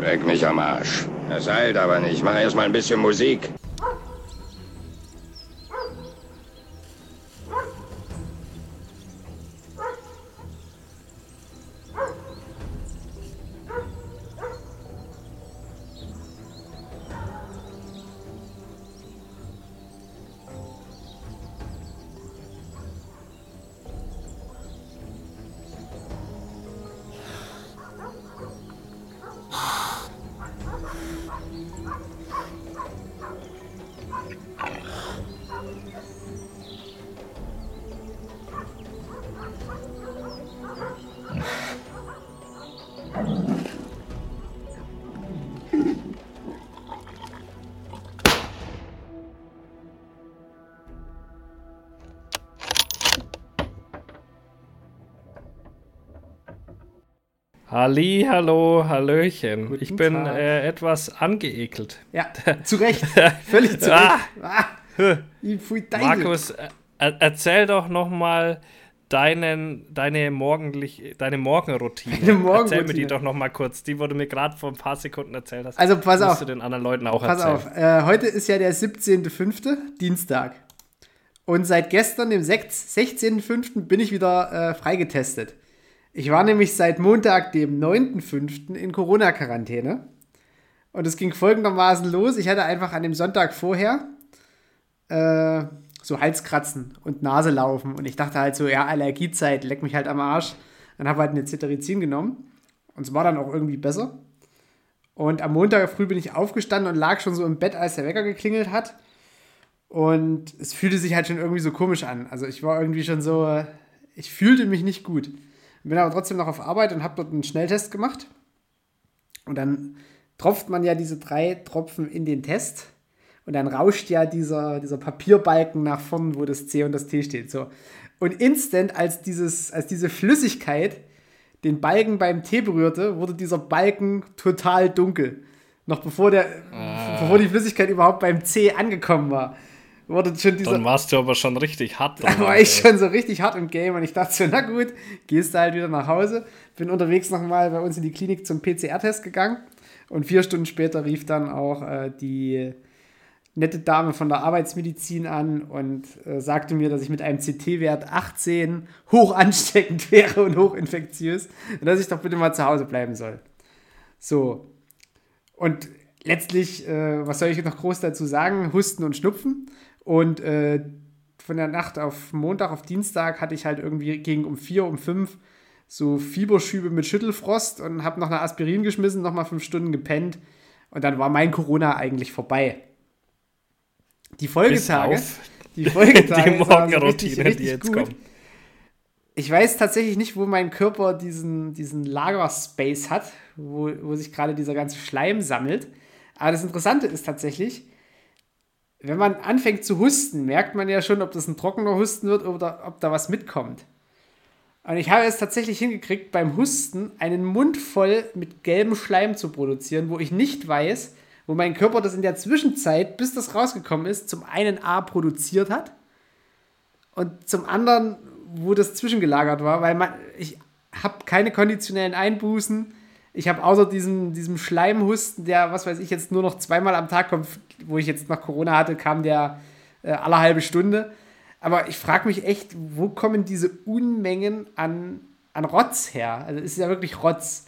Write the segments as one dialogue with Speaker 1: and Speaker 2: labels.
Speaker 1: Leck mich am Arsch. Das heilt aber nicht. Mach erst mal ein bisschen Musik.
Speaker 2: Halli, hallo, hallöchen. Guten ich bin äh, etwas angeekelt.
Speaker 3: Ja, zu Recht. Völlig zu Recht. Ah,
Speaker 2: Markus, äh, erzähl doch noch mal deinen, deine, morgendlich, deine Morgenroutine. Deine Morgenroutine. Erzähl mir die doch noch mal kurz. Die wurde mir gerade vor ein paar Sekunden erzählt.
Speaker 3: Hast. Also pass auf.
Speaker 2: du den anderen Leuten auch
Speaker 3: pass
Speaker 2: erzählen.
Speaker 3: Pass auf. Äh, heute ist ja der 17.05., Dienstag. Und seit gestern, dem 16.05., bin ich wieder äh, freigetestet. Ich war nämlich seit Montag, dem 9.5. in Corona-Quarantäne. Und es ging folgendermaßen los. Ich hatte einfach an dem Sonntag vorher äh, so Halskratzen und Nase laufen. Und ich dachte halt so, ja, Allergiezeit, leck mich halt am Arsch. Dann habe halt eine Cetirizin genommen. Und es war dann auch irgendwie besser. Und am Montag früh bin ich aufgestanden und lag schon so im Bett, als der Wecker geklingelt hat. Und es fühlte sich halt schon irgendwie so komisch an. Also ich war irgendwie schon so, ich fühlte mich nicht gut. Bin aber trotzdem noch auf Arbeit und habe dort einen Schnelltest gemacht. Und dann tropft man ja diese drei Tropfen in den Test. Und dann rauscht ja dieser, dieser Papierbalken nach vorn, wo das C und das T steht. So. Und instant, als, dieses, als diese Flüssigkeit den Balken beim T berührte, wurde dieser Balken total dunkel. Noch bevor, der, ah. bevor die Flüssigkeit überhaupt beim C angekommen war
Speaker 2: wurde schon dieser. Dann warst du aber schon richtig hart.
Speaker 3: Da war ich schon so richtig hart im Game und ich dachte so, na gut, gehst du halt wieder nach Hause. Bin unterwegs nochmal bei uns in die Klinik zum PCR-Test gegangen und vier Stunden später rief dann auch äh, die nette Dame von der Arbeitsmedizin an und äh, sagte mir, dass ich mit einem CT-Wert 18 hoch ansteckend wäre und hochinfektiös und dass ich doch bitte mal zu Hause bleiben soll. So. Und letztlich, äh, was soll ich noch groß dazu sagen? Husten und Schnupfen. Und äh, von der Nacht auf Montag auf Dienstag hatte ich halt irgendwie gegen um vier, um fünf so Fieberschübe mit Schüttelfrost und habe noch eine Aspirin geschmissen, nochmal fünf Stunden gepennt und dann war mein Corona eigentlich vorbei. Die Folgetage, die Folgetage,
Speaker 2: die Morgenroutine, richtig, die jetzt gut. kommt.
Speaker 3: Ich weiß tatsächlich nicht, wo mein Körper diesen, diesen Lagerspace hat, wo, wo sich gerade dieser ganze Schleim sammelt. Aber das Interessante ist tatsächlich, wenn man anfängt zu husten, merkt man ja schon, ob das ein trockener Husten wird oder ob da was mitkommt. Und ich habe es tatsächlich hingekriegt, beim Husten einen Mund voll mit gelbem Schleim zu produzieren, wo ich nicht weiß, wo mein Körper das in der Zwischenzeit, bis das rausgekommen ist, zum einen A produziert hat und zum anderen, wo das zwischengelagert war, weil man, ich habe keine konditionellen Einbußen. Ich habe außer diesem, diesem Schleimhusten, der, was weiß ich, jetzt nur noch zweimal am Tag kommt, wo ich jetzt noch Corona hatte, kam der äh, alle halbe Stunde. Aber ich frage mich echt, wo kommen diese Unmengen an, an Rotz her? Also es ist ja wirklich Rotz.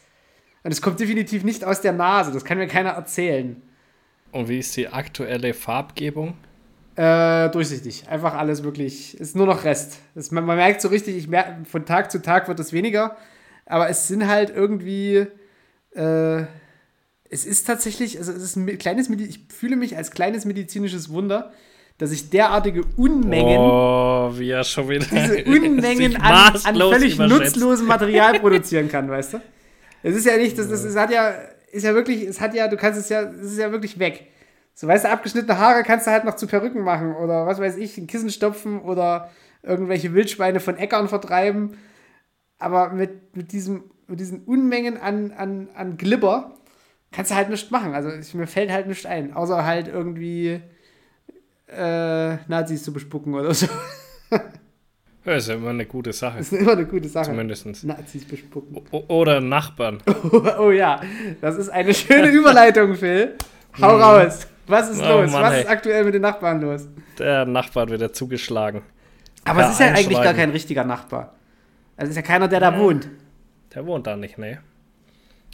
Speaker 3: Und es kommt definitiv nicht aus der Nase, das kann mir keiner erzählen.
Speaker 2: Und wie ist die aktuelle Farbgebung?
Speaker 3: Äh, durchsichtig. Einfach alles wirklich. Ist nur noch Rest. Das, man, man, merkt so richtig, ich merke, von Tag zu Tag wird es weniger. Aber es sind halt irgendwie äh, es ist tatsächlich, also es ist ein kleines, ich fühle mich als kleines medizinisches Wunder, dass ich derartige Unmengen,
Speaker 2: oh, wie er schon wieder
Speaker 3: diese Unmengen an, an, völlig nutzlosem Material produzieren kann, weißt du? Es ist ja nicht, das, das, das hat ja, ist ja wirklich, es hat ja, du kannst es ja, es ist ja wirklich weg. So, weißt du, abgeschnittene Haare kannst du halt noch zu Perücken machen oder was weiß ich, ein Kissen stopfen oder irgendwelche Wildschweine von Äckern vertreiben. Aber mit, mit diesem mit diesen Unmengen an, an, an Glibber kannst du halt nichts machen. Also ich, mir fällt halt nichts ein, außer halt irgendwie äh, Nazis zu bespucken oder so.
Speaker 2: Ja, ist ja immer eine gute Sache.
Speaker 3: Ist immer eine gute Sache.
Speaker 2: Zumindest.
Speaker 3: Nazis bespucken.
Speaker 2: O oder Nachbarn.
Speaker 3: Oh, oh, ja, das ist eine schöne Überleitung, Phil. Hau mhm. raus. Was ist oh, los? Mann, Was ist aktuell mit den Nachbarn los?
Speaker 2: Der Nachbar hat wieder zugeschlagen.
Speaker 3: Aber es ist ja eigentlich gar kein richtiger Nachbar. Also ist ja keiner, der da ja, wohnt.
Speaker 2: Der wohnt da nicht, ne?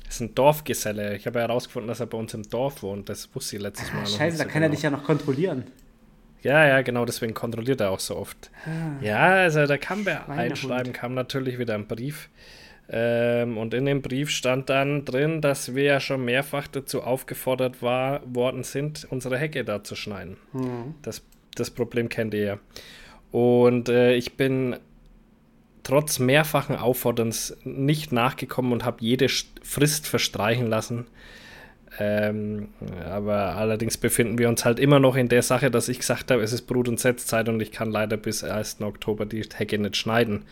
Speaker 2: Das ist ein Dorfgeselle. Ich habe ja herausgefunden, dass er bei uns im Dorf wohnt. Das wusste ich letztes ah, Mal.
Speaker 3: Scheiße, noch da kann genau. er dich ja noch kontrollieren.
Speaker 2: Ja, ja, genau, deswegen kontrolliert er auch so oft. Ah. Ja, also da kam bei Einschreiben, kam natürlich wieder ein Brief. Ähm, und in dem Brief stand dann drin, dass wir ja schon mehrfach dazu aufgefordert war, worden sind, unsere Hecke da zu schneiden. Mhm. Das, das Problem kennt ihr ja. Und äh, ich bin trotz mehrfachen Aufforderns nicht nachgekommen und habe jede Frist verstreichen lassen. Ähm, aber allerdings befinden wir uns halt immer noch in der Sache, dass ich gesagt habe, es ist Brut- und Setzzeit und ich kann leider bis 1. Oktober die Hecke nicht schneiden.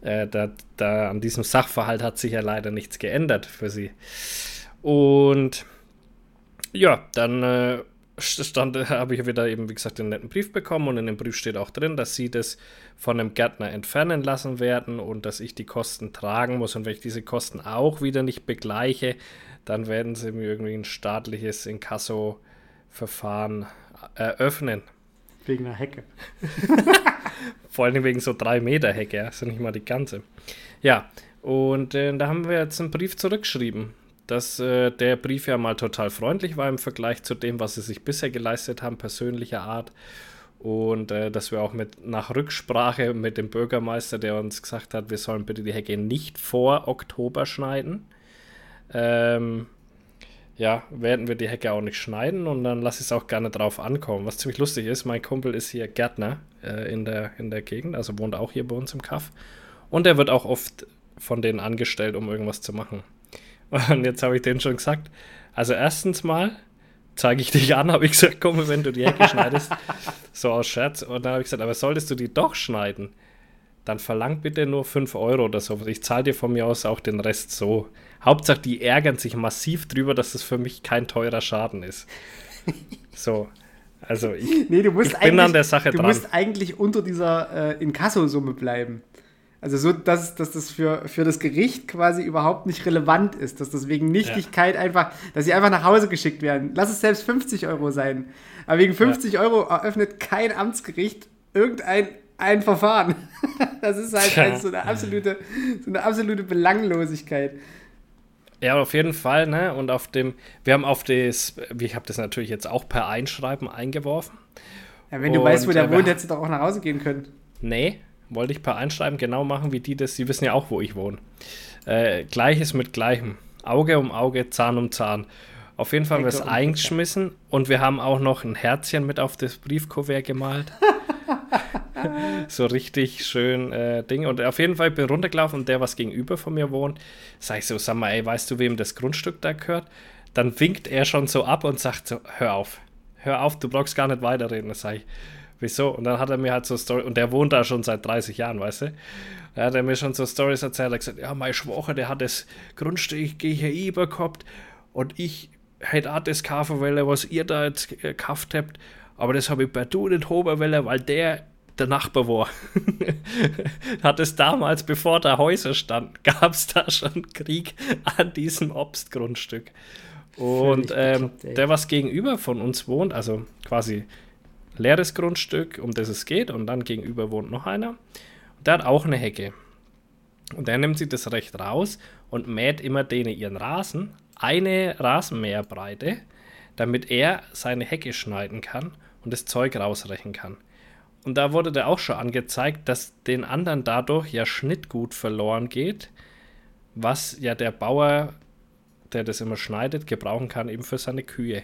Speaker 2: Äh, da, da an diesem Sachverhalt hat sich ja leider nichts geändert für sie. Und ja, dann äh, stand, habe ich wieder eben, wie gesagt, einen netten Brief bekommen und in dem Brief steht auch drin, dass sie das von einem Gärtner entfernen lassen werden und dass ich die Kosten tragen muss. Und wenn ich diese Kosten auch wieder nicht begleiche, dann werden sie mir irgendwie ein staatliches Inkasso-Verfahren eröffnen.
Speaker 3: Wegen einer Hecke.
Speaker 2: Vor allem wegen so drei Meter Hecke, ja nicht mal die ganze. Ja, und äh, da haben wir jetzt einen Brief zurückgeschrieben, dass äh, der Brief ja mal total freundlich war im Vergleich zu dem, was sie sich bisher geleistet haben, persönlicher Art. Und äh, dass wir auch mit nach Rücksprache mit dem Bürgermeister, der uns gesagt hat, wir sollen bitte die Hecke nicht vor Oktober schneiden, ähm, ja, werden wir die Hecke auch nicht schneiden und dann lasse ich es auch gerne drauf ankommen. Was ziemlich lustig ist, mein Kumpel ist hier Gärtner äh, in, der, in der Gegend, also wohnt auch hier bei uns im Kaff. Und er wird auch oft von denen angestellt, um irgendwas zu machen. Und jetzt habe ich denen schon gesagt, also erstens mal zeige ich dich an, habe ich gesagt, komm, wenn du die Hecke schneidest. So aus Scherz. Und dann habe ich gesagt, aber solltest du die doch schneiden, dann verlang bitte nur 5 Euro oder so. Ich zahle dir von mir aus auch den Rest so. Hauptsache, die ärgern sich massiv drüber, dass das für mich kein teurer Schaden ist. So. Also ich,
Speaker 3: nee, ich bin an der Sache du dran. Du musst eigentlich unter dieser äh, Inkasso-Summe bleiben. Also so, dass, dass das für, für das Gericht quasi überhaupt nicht relevant ist, dass das wegen Nichtigkeit ja. einfach, dass sie einfach nach Hause geschickt werden. Lass es selbst 50 Euro sein. Aber wegen 50 ja. Euro eröffnet kein Amtsgericht irgendein ein Verfahren. Das ist halt, halt so, eine absolute, so eine absolute Belanglosigkeit.
Speaker 2: Ja, auf jeden Fall, ne? Und auf dem, wir haben auf das, ich habe das natürlich jetzt auch per Einschreiben eingeworfen.
Speaker 3: Ja, wenn du und, weißt, wo der äh, wohnt, hättest du doch auch nach Hause gehen können.
Speaker 2: Nee, wollte ich per Einschreiben genau machen, wie die das, die wissen ja auch, wo ich wohne. Äh, Gleiches mit Gleichem. Auge um Auge, Zahn um Zahn. Auf jeden Fall haben wir es eingeschmissen und wir haben auch noch ein Herzchen mit auf das Briefkuvert gemalt. so richtig schön äh, Ding. Und auf jeden Fall bin ich runtergelaufen und der, was gegenüber von mir wohnt, sag ich so, sag mal, ey, weißt du, wem das Grundstück da gehört? Dann winkt er schon so ab und sagt so, hör auf, hör auf, du brauchst gar nicht weiterreden. Das sag ich, wieso? Und dann hat er mir halt so Story, und der wohnt da schon seit 30 Jahren, weißt du? Da hat er mir schon so Stories erzählt, er hat gesagt, ja, mein Schwacher, der hat das Grundstück hier gehabt und ich hätte auch das kaufen wollen, was ihr da jetzt gekauft habt, aber das habe ich bei du nicht haben wollen, weil der der Nachbar war. Hat es damals, bevor da Häuser stand, gab es da schon Krieg an diesem Obstgrundstück. Und ähm, der, was gegenüber von uns wohnt, also quasi leeres Grundstück, um das es geht, und dann gegenüber wohnt noch einer. der hat auch eine Hecke. Und der nimmt sich das Recht raus und mäht immer denen ihren Rasen eine Rasenmäherbreite, damit er seine Hecke schneiden kann und das Zeug rausrechnen kann. Und da wurde da auch schon angezeigt, dass den anderen dadurch ja Schnittgut verloren geht, was ja der Bauer, der das immer schneidet, gebrauchen kann, eben für seine Kühe.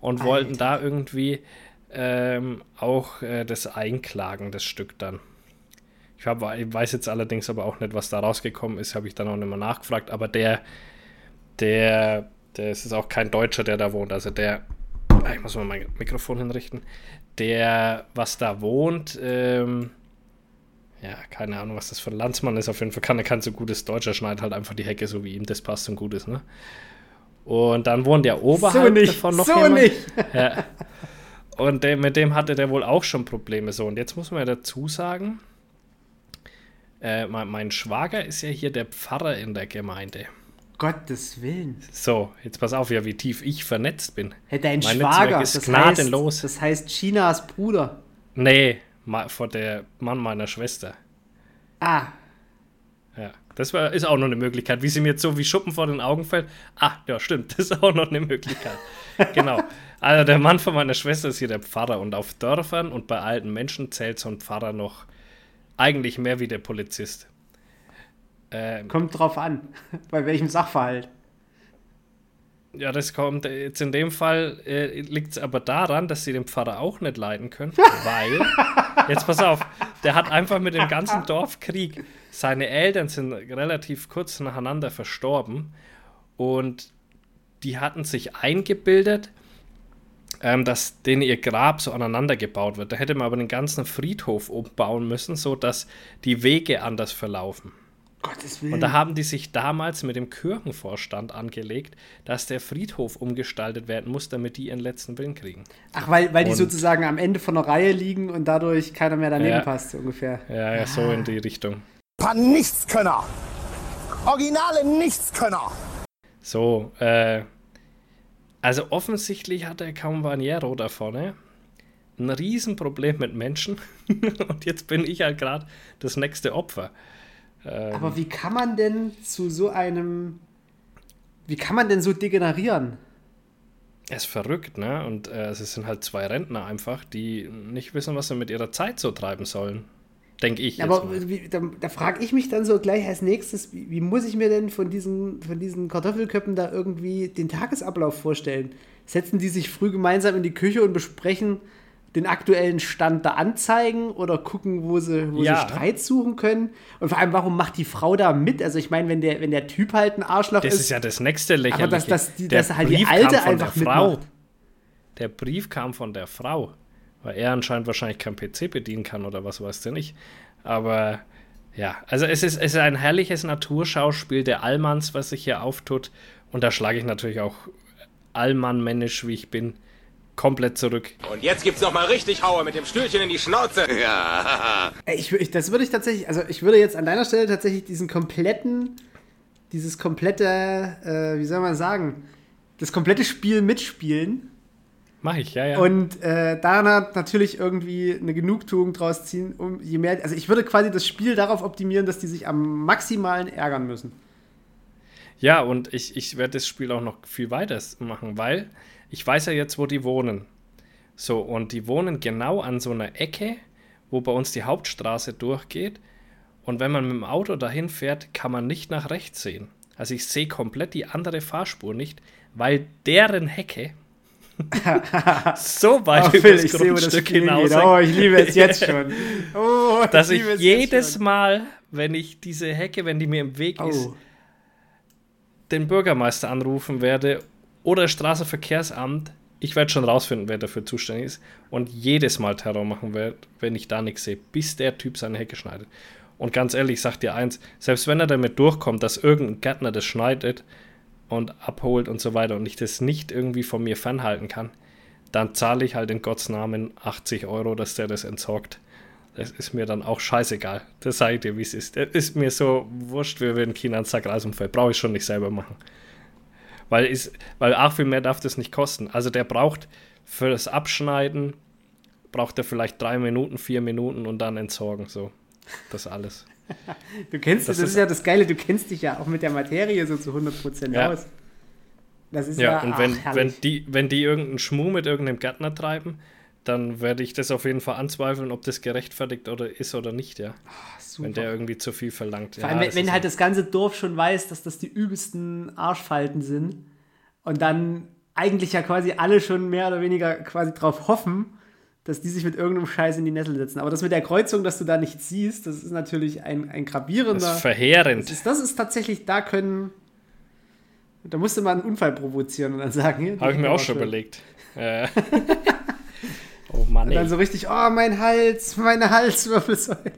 Speaker 2: Und Alter. wollten da irgendwie ähm, auch äh, das einklagen, das Stück dann. Ich, hab, ich weiß jetzt allerdings aber auch nicht, was da rausgekommen ist, habe ich dann auch nicht mehr nachgefragt, aber der, der, der, es ist auch kein Deutscher, der da wohnt, also der, ich muss mal mein Mikrofon hinrichten, der, was da wohnt, ähm, ja, keine Ahnung, was das für ein Landsmann ist. Auf jeden Fall kann er kein so gutes Deutsch. Er schneidet halt einfach die Hecke so wie ihm das passt und gut ist, ne? Und dann wohnt der oberhalb so nicht, davon noch so jemand. Nicht. Ja. Und der, mit dem hatte der wohl auch schon Probleme so. Und jetzt muss man ja dazu sagen, Äh, mein, mein, Schwager ist ja hier der Pfarrer in der Gemeinde.
Speaker 3: Gottes Willen.
Speaker 2: So, jetzt pass auf, ja, wie tief ich vernetzt bin.
Speaker 3: Hey, dein mein Schwager, ist das gnadenlos. Heißt, das heißt Chinas Bruder.
Speaker 2: Nee, vor der Mann meiner Schwester.
Speaker 3: Ah.
Speaker 2: Das war, ist auch noch eine Möglichkeit. Wie sie mir jetzt so wie Schuppen vor den Augen fällt. Ah, ja, stimmt, das ist auch noch eine Möglichkeit. genau. Also der Mann von meiner Schwester ist hier der Pfarrer und auf Dörfern und bei alten Menschen zählt so ein Pfarrer noch eigentlich mehr wie der Polizist.
Speaker 3: Ähm, kommt drauf an, bei welchem Sachverhalt.
Speaker 2: Ja, das kommt jetzt in dem Fall äh, liegt es aber daran, dass sie den Pfarrer auch nicht leiden können, weil jetzt pass auf, der hat einfach mit dem ganzen Dorf Krieg. Seine Eltern sind relativ kurz nacheinander verstorben und die hatten sich eingebildet, ähm, dass denen ihr Grab so aneinander gebaut wird. Da hätte man aber den ganzen Friedhof umbauen müssen, so dass die Wege anders verlaufen.
Speaker 3: Gottes Willen.
Speaker 2: Und da haben die sich damals mit dem Kirchenvorstand angelegt, dass der Friedhof umgestaltet werden muss, damit die ihren letzten Willen kriegen.
Speaker 3: Ach, weil, weil die sozusagen am Ende von der Reihe liegen und dadurch keiner mehr daneben ja. passt, ungefähr.
Speaker 2: Ja, ja, so in die Richtung.
Speaker 4: Paar Nichtskönner. Originale Nichtskönner.
Speaker 2: So, äh, also offensichtlich hat der Campaniero da vorne ein Riesenproblem mit Menschen und jetzt bin ich halt gerade das nächste Opfer.
Speaker 3: Ähm, Aber wie kann man denn zu so einem, wie kann man denn so degenerieren?
Speaker 2: Er ist verrückt, ne? Und äh, es sind halt zwei Rentner einfach, die nicht wissen, was sie mit ihrer Zeit so treiben sollen. Denke ich.
Speaker 3: Aber wie, da, da frage ich mich dann so gleich als nächstes, wie, wie, muss ich mir denn von diesen, von diesen Kartoffelköppen da irgendwie den Tagesablauf vorstellen? Setzen die sich früh gemeinsam in die Küche und besprechen, den aktuellen Stand da anzeigen oder gucken, wo sie, wo ja. sie Streit suchen können? Und vor allem, warum macht die Frau da mit? Also ich meine, wenn der, wenn der Typ halt ein Arschloch
Speaker 2: das
Speaker 3: ist.
Speaker 2: Das ist ja das nächste Lächerliche.
Speaker 3: Aber dass, dass, die, dass halt die Alte einfach
Speaker 2: der Frau. Der Brief kam von der Frau, weil er anscheinend wahrscheinlich kein PC bedienen kann oder was weiß der nicht. Aber ja, also es ist, es ist ein herrliches Naturschauspiel der Allmanns, was sich hier auftut. Und da schlage ich natürlich auch allmannmännisch, wie ich bin, komplett zurück.
Speaker 1: Und jetzt gibt's noch mal richtig Hauer mit dem Stühlchen in die Schnauze. Ja.
Speaker 3: Ich, ich, das würde ich tatsächlich, also ich würde jetzt an deiner Stelle tatsächlich diesen kompletten, dieses komplette, äh, wie soll man sagen, das komplette Spiel mitspielen.
Speaker 2: Mach ich, ja, ja.
Speaker 3: Und äh, da natürlich irgendwie eine Genugtuung draus ziehen, um je mehr, also ich würde quasi das Spiel darauf optimieren, dass die sich am maximalen ärgern müssen.
Speaker 2: Ja, und ich, ich werde das Spiel auch noch viel weiter machen, weil ich weiß ja jetzt, wo die wohnen. So, und die wohnen genau an so einer Ecke, wo bei uns die Hauptstraße durchgeht. Und wenn man mit dem Auto dahin fährt, kann man nicht nach rechts sehen. Also ich sehe komplett die andere Fahrspur nicht, weil deren Hecke so weit oh, über das Grundstück hinaus.
Speaker 3: Oh, ich liebe es jetzt schon.
Speaker 2: Oh, dass ich, ich jedes Mal, wenn ich diese Hecke, wenn die mir im Weg oh. ist, den Bürgermeister anrufen werde oder Straßenverkehrsamt. Ich werde schon rausfinden, wer dafür zuständig ist und jedes Mal Terror machen werde, wenn ich da nichts sehe, bis der Typ seine Hecke schneidet. Und ganz ehrlich, ich sag dir eins, selbst wenn er damit durchkommt, dass irgendein Gärtner das schneidet und abholt und so weiter und ich das nicht irgendwie von mir fernhalten kann, dann zahle ich halt in Gottes Namen 80 Euro, dass der das entsorgt. Das ist mir dann auch scheißegal. Das sage ich dir, wie es ist. Das ist mir so wurscht, wie wenn China einen Sack Reisumfeld. Brauche ich schon nicht selber machen. Weil, ist, weil auch viel mehr darf das nicht kosten. Also der braucht für das Abschneiden, braucht er vielleicht drei Minuten, vier Minuten und dann entsorgen. So, das alles.
Speaker 3: Du kennst das, das ist, ja das Geile, du kennst dich ja auch mit der Materie so zu 100% ja. aus.
Speaker 2: Das ist ja, ja und wenn, ach, wenn, die, wenn die irgendeinen Schmuh mit irgendeinem Gärtner treiben, dann werde ich das auf jeden Fall anzweifeln, ob das gerechtfertigt oder ist oder nicht, ja. Oh, wenn der irgendwie zu viel verlangt.
Speaker 3: Vor allem, ja, wenn, wenn halt das ganze Dorf schon weiß, dass das die übelsten Arschfalten sind und dann eigentlich ja quasi alle schon mehr oder weniger quasi drauf hoffen, dass die sich mit irgendeinem Scheiß in die Nessel setzen. Aber das mit der Kreuzung, dass du da nichts siehst, das ist natürlich ein, ein gravierender. Das
Speaker 2: ist verheerend.
Speaker 3: Das ist, das ist tatsächlich, da können. Da musste man einen Unfall provozieren und dann sagen.
Speaker 2: Habe ich mir auch schon überlegt. Äh.
Speaker 3: Oh Mann. Und dann so richtig, oh, mein Hals, meine Halswirbelsäule.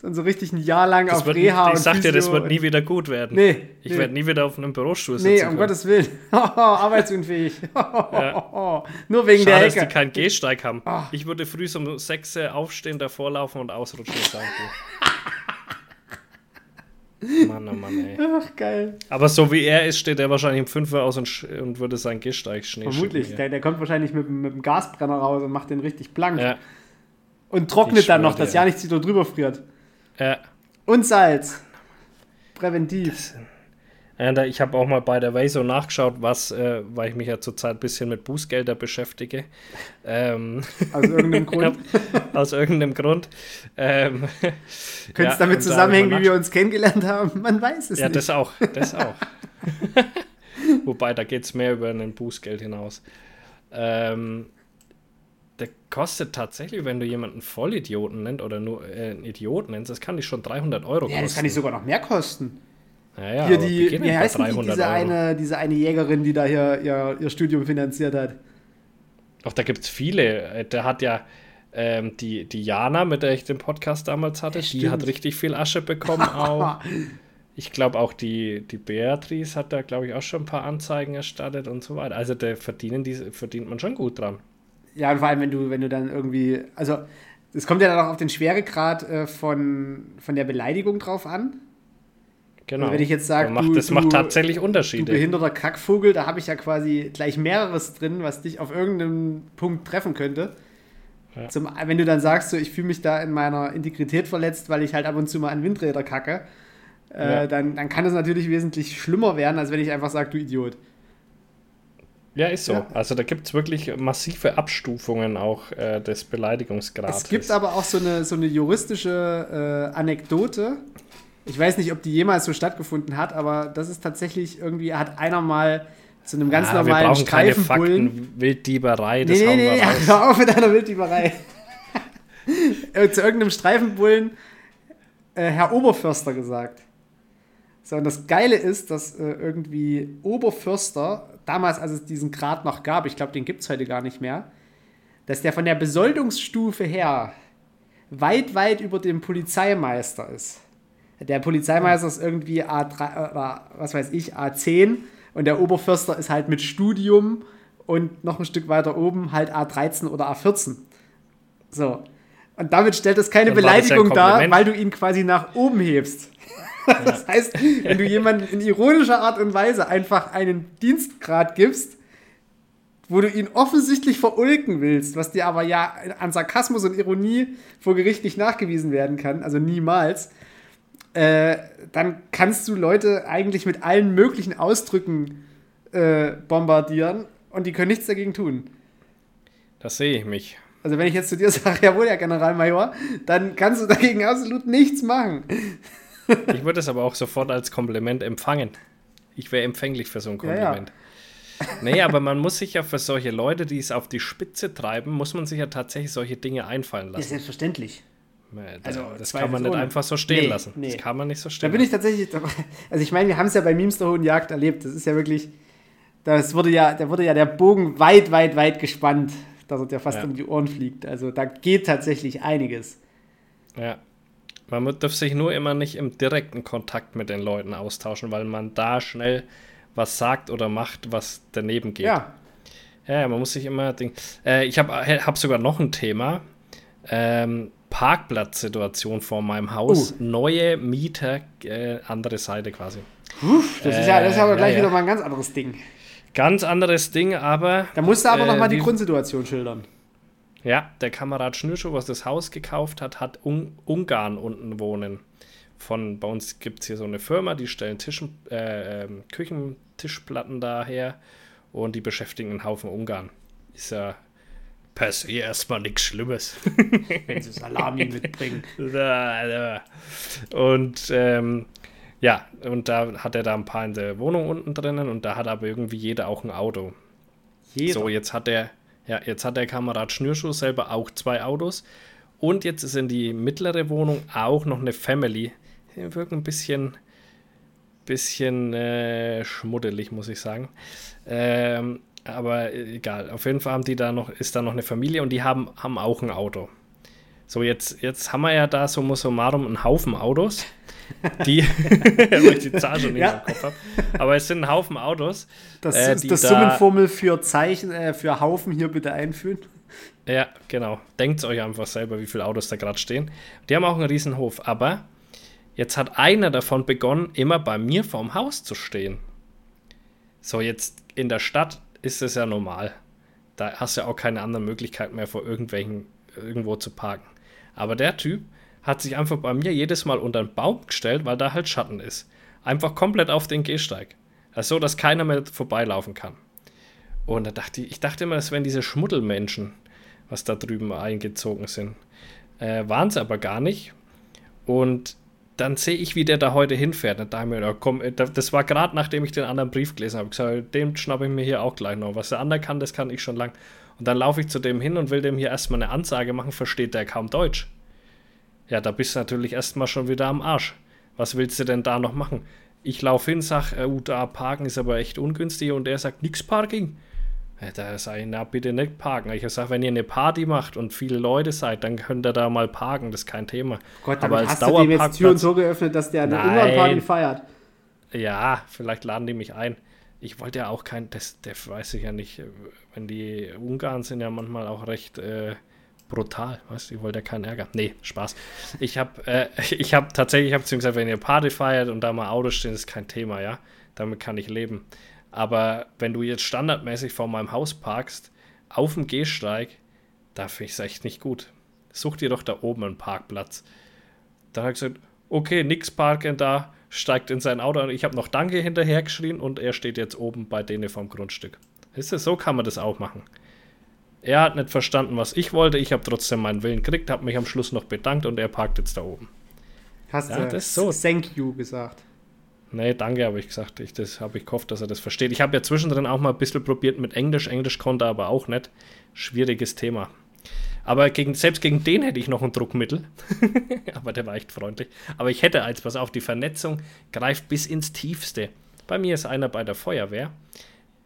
Speaker 3: Dann so richtig ein Jahr lang das auf Reha.
Speaker 2: Ich sag dir, das wird nie wieder gut werden.
Speaker 3: Nee.
Speaker 2: Ich nee. werde nie wieder auf einem Bürostuhl sitzen.
Speaker 3: Nee, um können. Gottes Willen. arbeitsunfähig. ja. Nur wegen Schade, der Hecke.
Speaker 2: dass die keinen Gehsteig haben. Oh. Ich würde früh um 6 aufstehen, davor laufen und ausrutschen. Mann, oh Mann, ey.
Speaker 3: Ach, geil.
Speaker 2: Aber so wie er ist, steht er wahrscheinlich im Fünfer aus und, und würde sein Gehsteig Schnee
Speaker 3: Vermutlich. Der, der, kommt wahrscheinlich mit, mit dem Gasbrenner raus und macht den richtig blank.
Speaker 2: Ja.
Speaker 3: Und trocknet dann noch, dass ja nichts wieder drüber friert.
Speaker 2: Ja.
Speaker 3: Und Salz. Präventiv. Das,
Speaker 2: ich habe auch mal bei der Way so nachgeschaut, was, äh, weil ich mich ja zurzeit ein bisschen mit Bußgelder beschäftige. Ähm,
Speaker 3: aus irgendeinem Grund.
Speaker 2: aus irgendeinem Grund. Ähm,
Speaker 3: Könnte es ja, damit zusammenhängen, wie wir uns kennengelernt haben? Man weiß es
Speaker 2: ja,
Speaker 3: nicht.
Speaker 2: Ja, das auch. Das auch. Wobei, da geht es mehr über ein Bußgeld hinaus. Ähm, der kostet tatsächlich, wenn du jemanden Vollidioten nennt oder nur äh, einen Idioten nennst, das kann dich schon 300 Euro kosten.
Speaker 3: Ja, das kann dich sogar noch mehr kosten.
Speaker 2: Ja, ja,
Speaker 3: hier die, wie heißt die, diese eine, diese eine Jägerin, die da hier ihr, ihr Studium finanziert hat?
Speaker 2: Ach, da gibt es viele. Äh, der hat ja ähm, die, die Jana, mit der ich den Podcast damals hatte, ja, die hat richtig viel Asche bekommen auch. ich glaube auch die, die Beatrice hat da, glaube ich, auch schon ein paar Anzeigen erstattet und so weiter. Also da verdienen die, verdient man schon gut dran.
Speaker 3: Ja, und vor allem, wenn du, wenn du dann irgendwie, also es kommt ja dann auch auf den Schweregrad äh, von, von der Beleidigung drauf an.
Speaker 2: Genau.
Speaker 3: Und wenn ich jetzt sage,
Speaker 2: macht, das du, macht tatsächlich Unterschiede.
Speaker 3: Du behinderter Kackvogel, da habe ich ja quasi gleich mehreres drin, was dich auf irgendeinem Punkt treffen könnte. Ja. Zum, wenn du dann sagst, so, ich fühle mich da in meiner Integrität verletzt, weil ich halt ab und zu mal an Windräder kacke, äh, ja. dann, dann kann es natürlich wesentlich schlimmer werden, als wenn ich einfach sage, du Idiot.
Speaker 2: Ja, ist so. Ja. Also da gibt es wirklich massive Abstufungen auch äh, des Beleidigungsgrades.
Speaker 3: Es gibt aber auch so eine, so eine juristische äh, Anekdote, ich weiß nicht, ob die jemals so stattgefunden hat, aber das ist tatsächlich irgendwie, hat einer mal zu einem ganz ja, normalen wir Streifenbullen. Keine
Speaker 2: Wilddieberei, das nee, hauen
Speaker 3: nee,
Speaker 2: wir raus.
Speaker 3: Hör auf mit deiner Wilddieberei. Äh, zu irgendeinem Streifenbullen äh, Herr Oberförster gesagt. So, und das Geile ist, dass äh, irgendwie Oberförster, damals, als es diesen Grad noch gab, ich glaube, den gibt es heute gar nicht mehr, dass der von der Besoldungsstufe her weit, weit über dem Polizeimeister ist. Der Polizeimeister ist irgendwie A3 oder was weiß ich, A10 und der Oberförster ist halt mit Studium und noch ein Stück weiter oben halt A13 oder A14. So. Und damit stellt es keine Beleidigung dar, weil du ihn quasi nach oben hebst. Das heißt, wenn du jemandem in ironischer Art und Weise einfach einen Dienstgrad gibst, wo du ihn offensichtlich verulken willst, was dir aber ja an Sarkasmus und Ironie vor Gericht nicht nachgewiesen werden kann, also niemals, äh, dann kannst du Leute eigentlich mit allen möglichen Ausdrücken äh, bombardieren und die können nichts dagegen tun.
Speaker 2: Das sehe ich mich.
Speaker 3: Also wenn ich jetzt zu dir sage, jawohl, Herr Generalmajor, dann kannst du dagegen absolut nichts machen.
Speaker 2: Ich würde es aber auch sofort als Kompliment empfangen. Ich wäre empfänglich für so ein Kompliment. Ja, ja. nee, aber man muss sich ja für solche Leute, die es auf die Spitze treiben, muss man sich ja tatsächlich solche Dinge einfallen lassen. Ja,
Speaker 3: selbstverständlich.
Speaker 2: Also, das kann man nicht ohne. einfach so stehen nee, lassen. Nee. Das kann man nicht so stehen
Speaker 3: Da bin ich tatsächlich, also ich meine, wir haben es ja bei Memes der Hohen Jagd erlebt. Das ist ja wirklich, das wurde ja, da wurde ja der Bogen weit, weit, weit gespannt, dass er dir fast ja. um die Ohren fliegt. Also da geht tatsächlich einiges.
Speaker 2: Ja. Man darf sich nur immer nicht im direkten Kontakt mit den Leuten austauschen, weil man da schnell was sagt oder macht, was daneben geht.
Speaker 3: Ja.
Speaker 2: Ja, man muss sich immer. Äh, ich habe hab sogar noch ein Thema. Ähm, Parkplatzsituation vor meinem Haus. Uh. Neue Mieter, äh, andere Seite quasi.
Speaker 3: Uff, das, ist ja, das ist aber gleich ja, wieder mal ein ganz anderes Ding.
Speaker 2: Ganz anderes Ding, aber.
Speaker 3: Da musst du aber äh, nochmal die Grundsituation schildern.
Speaker 2: Ja, der Kamerad Schnürschuh, was das Haus gekauft hat, hat Un Ungarn unten wohnen. Von, bei uns gibt es hier so eine Firma, die stellen Tischen, äh, ähm, Küchentischplatten daher und die beschäftigen einen Haufen Ungarn. Ist ja per se erstmal nichts Schlimmes.
Speaker 3: Wenn sie Salami mitbringen.
Speaker 2: und ähm, ja, und da hat er da ein paar in der Wohnung unten drinnen und da hat aber irgendwie jeder auch ein Auto. Jeder. So, jetzt hat der, ja, jetzt hat der Kamerad Schnürschuh selber auch zwei Autos. Und jetzt ist in die mittlere Wohnung auch noch eine Family. Die wirken ein bisschen, bisschen äh, schmuddelig, muss ich sagen. Ähm, aber egal. Auf jeden Fall haben die da noch, ist da noch eine Familie und die haben, haben auch ein Auto. So, jetzt, jetzt haben wir ja da summa summarum einen Haufen Autos, die, wo ich die Zahl schon nicht ja. im Kopf habe, aber es sind ein Haufen Autos.
Speaker 3: Das äh, ist das da, Summenformel für Zeichen, äh, für Haufen hier bitte einführen.
Speaker 2: Ja, genau. Denkt euch einfach selber, wie viele Autos da gerade stehen. Die haben auch einen riesen Hof, aber Jetzt hat einer davon begonnen, immer bei mir vorm Haus zu stehen. So, jetzt in der Stadt ist es ja normal. Da hast du ja auch keine andere Möglichkeit mehr, vor irgendwelchen irgendwo zu parken. Aber der Typ hat sich einfach bei mir jedes Mal unter den Baum gestellt, weil da halt Schatten ist. Einfach komplett auf den Gehsteig. Also so, dass keiner mehr vorbeilaufen kann. Und da dachte ich, ich dachte immer, das wären diese Schmuddelmenschen, was da drüben eingezogen sind. Äh, Waren sie aber gar nicht. Und dann sehe ich, wie der da heute hinfährt. Und da mir, ja, komm, äh, das war gerade nachdem ich den anderen Brief gelesen habe. Ich gesagt, den schnappe ich mir hier auch gleich noch. Was der andere kann, das kann ich schon lang. Und dann laufe ich zu dem hin und will dem hier erstmal eine Ansage machen, versteht der kaum Deutsch. Ja, da bist du natürlich erstmal schon wieder am Arsch. Was willst du denn da noch machen? Ich laufe hin, sag, äh, da parken ist aber echt ungünstig und er sagt, nix Parking. Ja, da sage ich, na bitte nicht parken. Ich sage, wenn ihr eine Party macht und viele Leute seid, dann könnt ihr da mal parken, das ist kein Thema.
Speaker 3: Gott, aber als hast du dem jetzt Türen so geöffnet, dass der eine Ungarn-Party feiert?
Speaker 2: Ja, vielleicht laden die mich ein. Ich wollte ja auch kein, das, das weiß ich ja nicht, wenn die Ungarn sind ja manchmal auch recht äh, brutal, weißt du, ich wollte ja keinen Ärger. Nee, Spaß. Ich habe äh, ich habe tatsächlich, ich habe zu gesagt, wenn ihr Party feiert und da mal Autos stehen, ist kein Thema, ja, damit kann ich leben. Aber wenn du jetzt standardmäßig vor meinem Haus parkst, auf dem Gehsteig, da finde ich es echt nicht gut. Such dir doch da oben einen Parkplatz. Dann hat er gesagt, okay, nix parken da, steigt in sein Auto. Ich habe noch Danke hinterher geschrien und er steht jetzt oben bei denen vom Grundstück. Ist das so kann man das auch machen. Er hat nicht verstanden, was ich wollte. Ich habe trotzdem meinen Willen gekriegt, habe mich am Schluss noch bedankt und er parkt jetzt da oben.
Speaker 3: Hast ja, du das so. Thank you gesagt?
Speaker 2: Nee, danke, habe ich gesagt. Ich, das habe ich gehofft, dass er das versteht. Ich habe ja zwischendrin auch mal ein bisschen probiert mit Englisch. Englisch konnte er aber auch nicht. Schwieriges Thema. Aber gegen, selbst gegen den hätte ich noch ein Druckmittel. aber der war echt freundlich. Aber ich hätte eins, pass auf, die Vernetzung greift bis ins Tiefste. Bei mir ist einer bei der Feuerwehr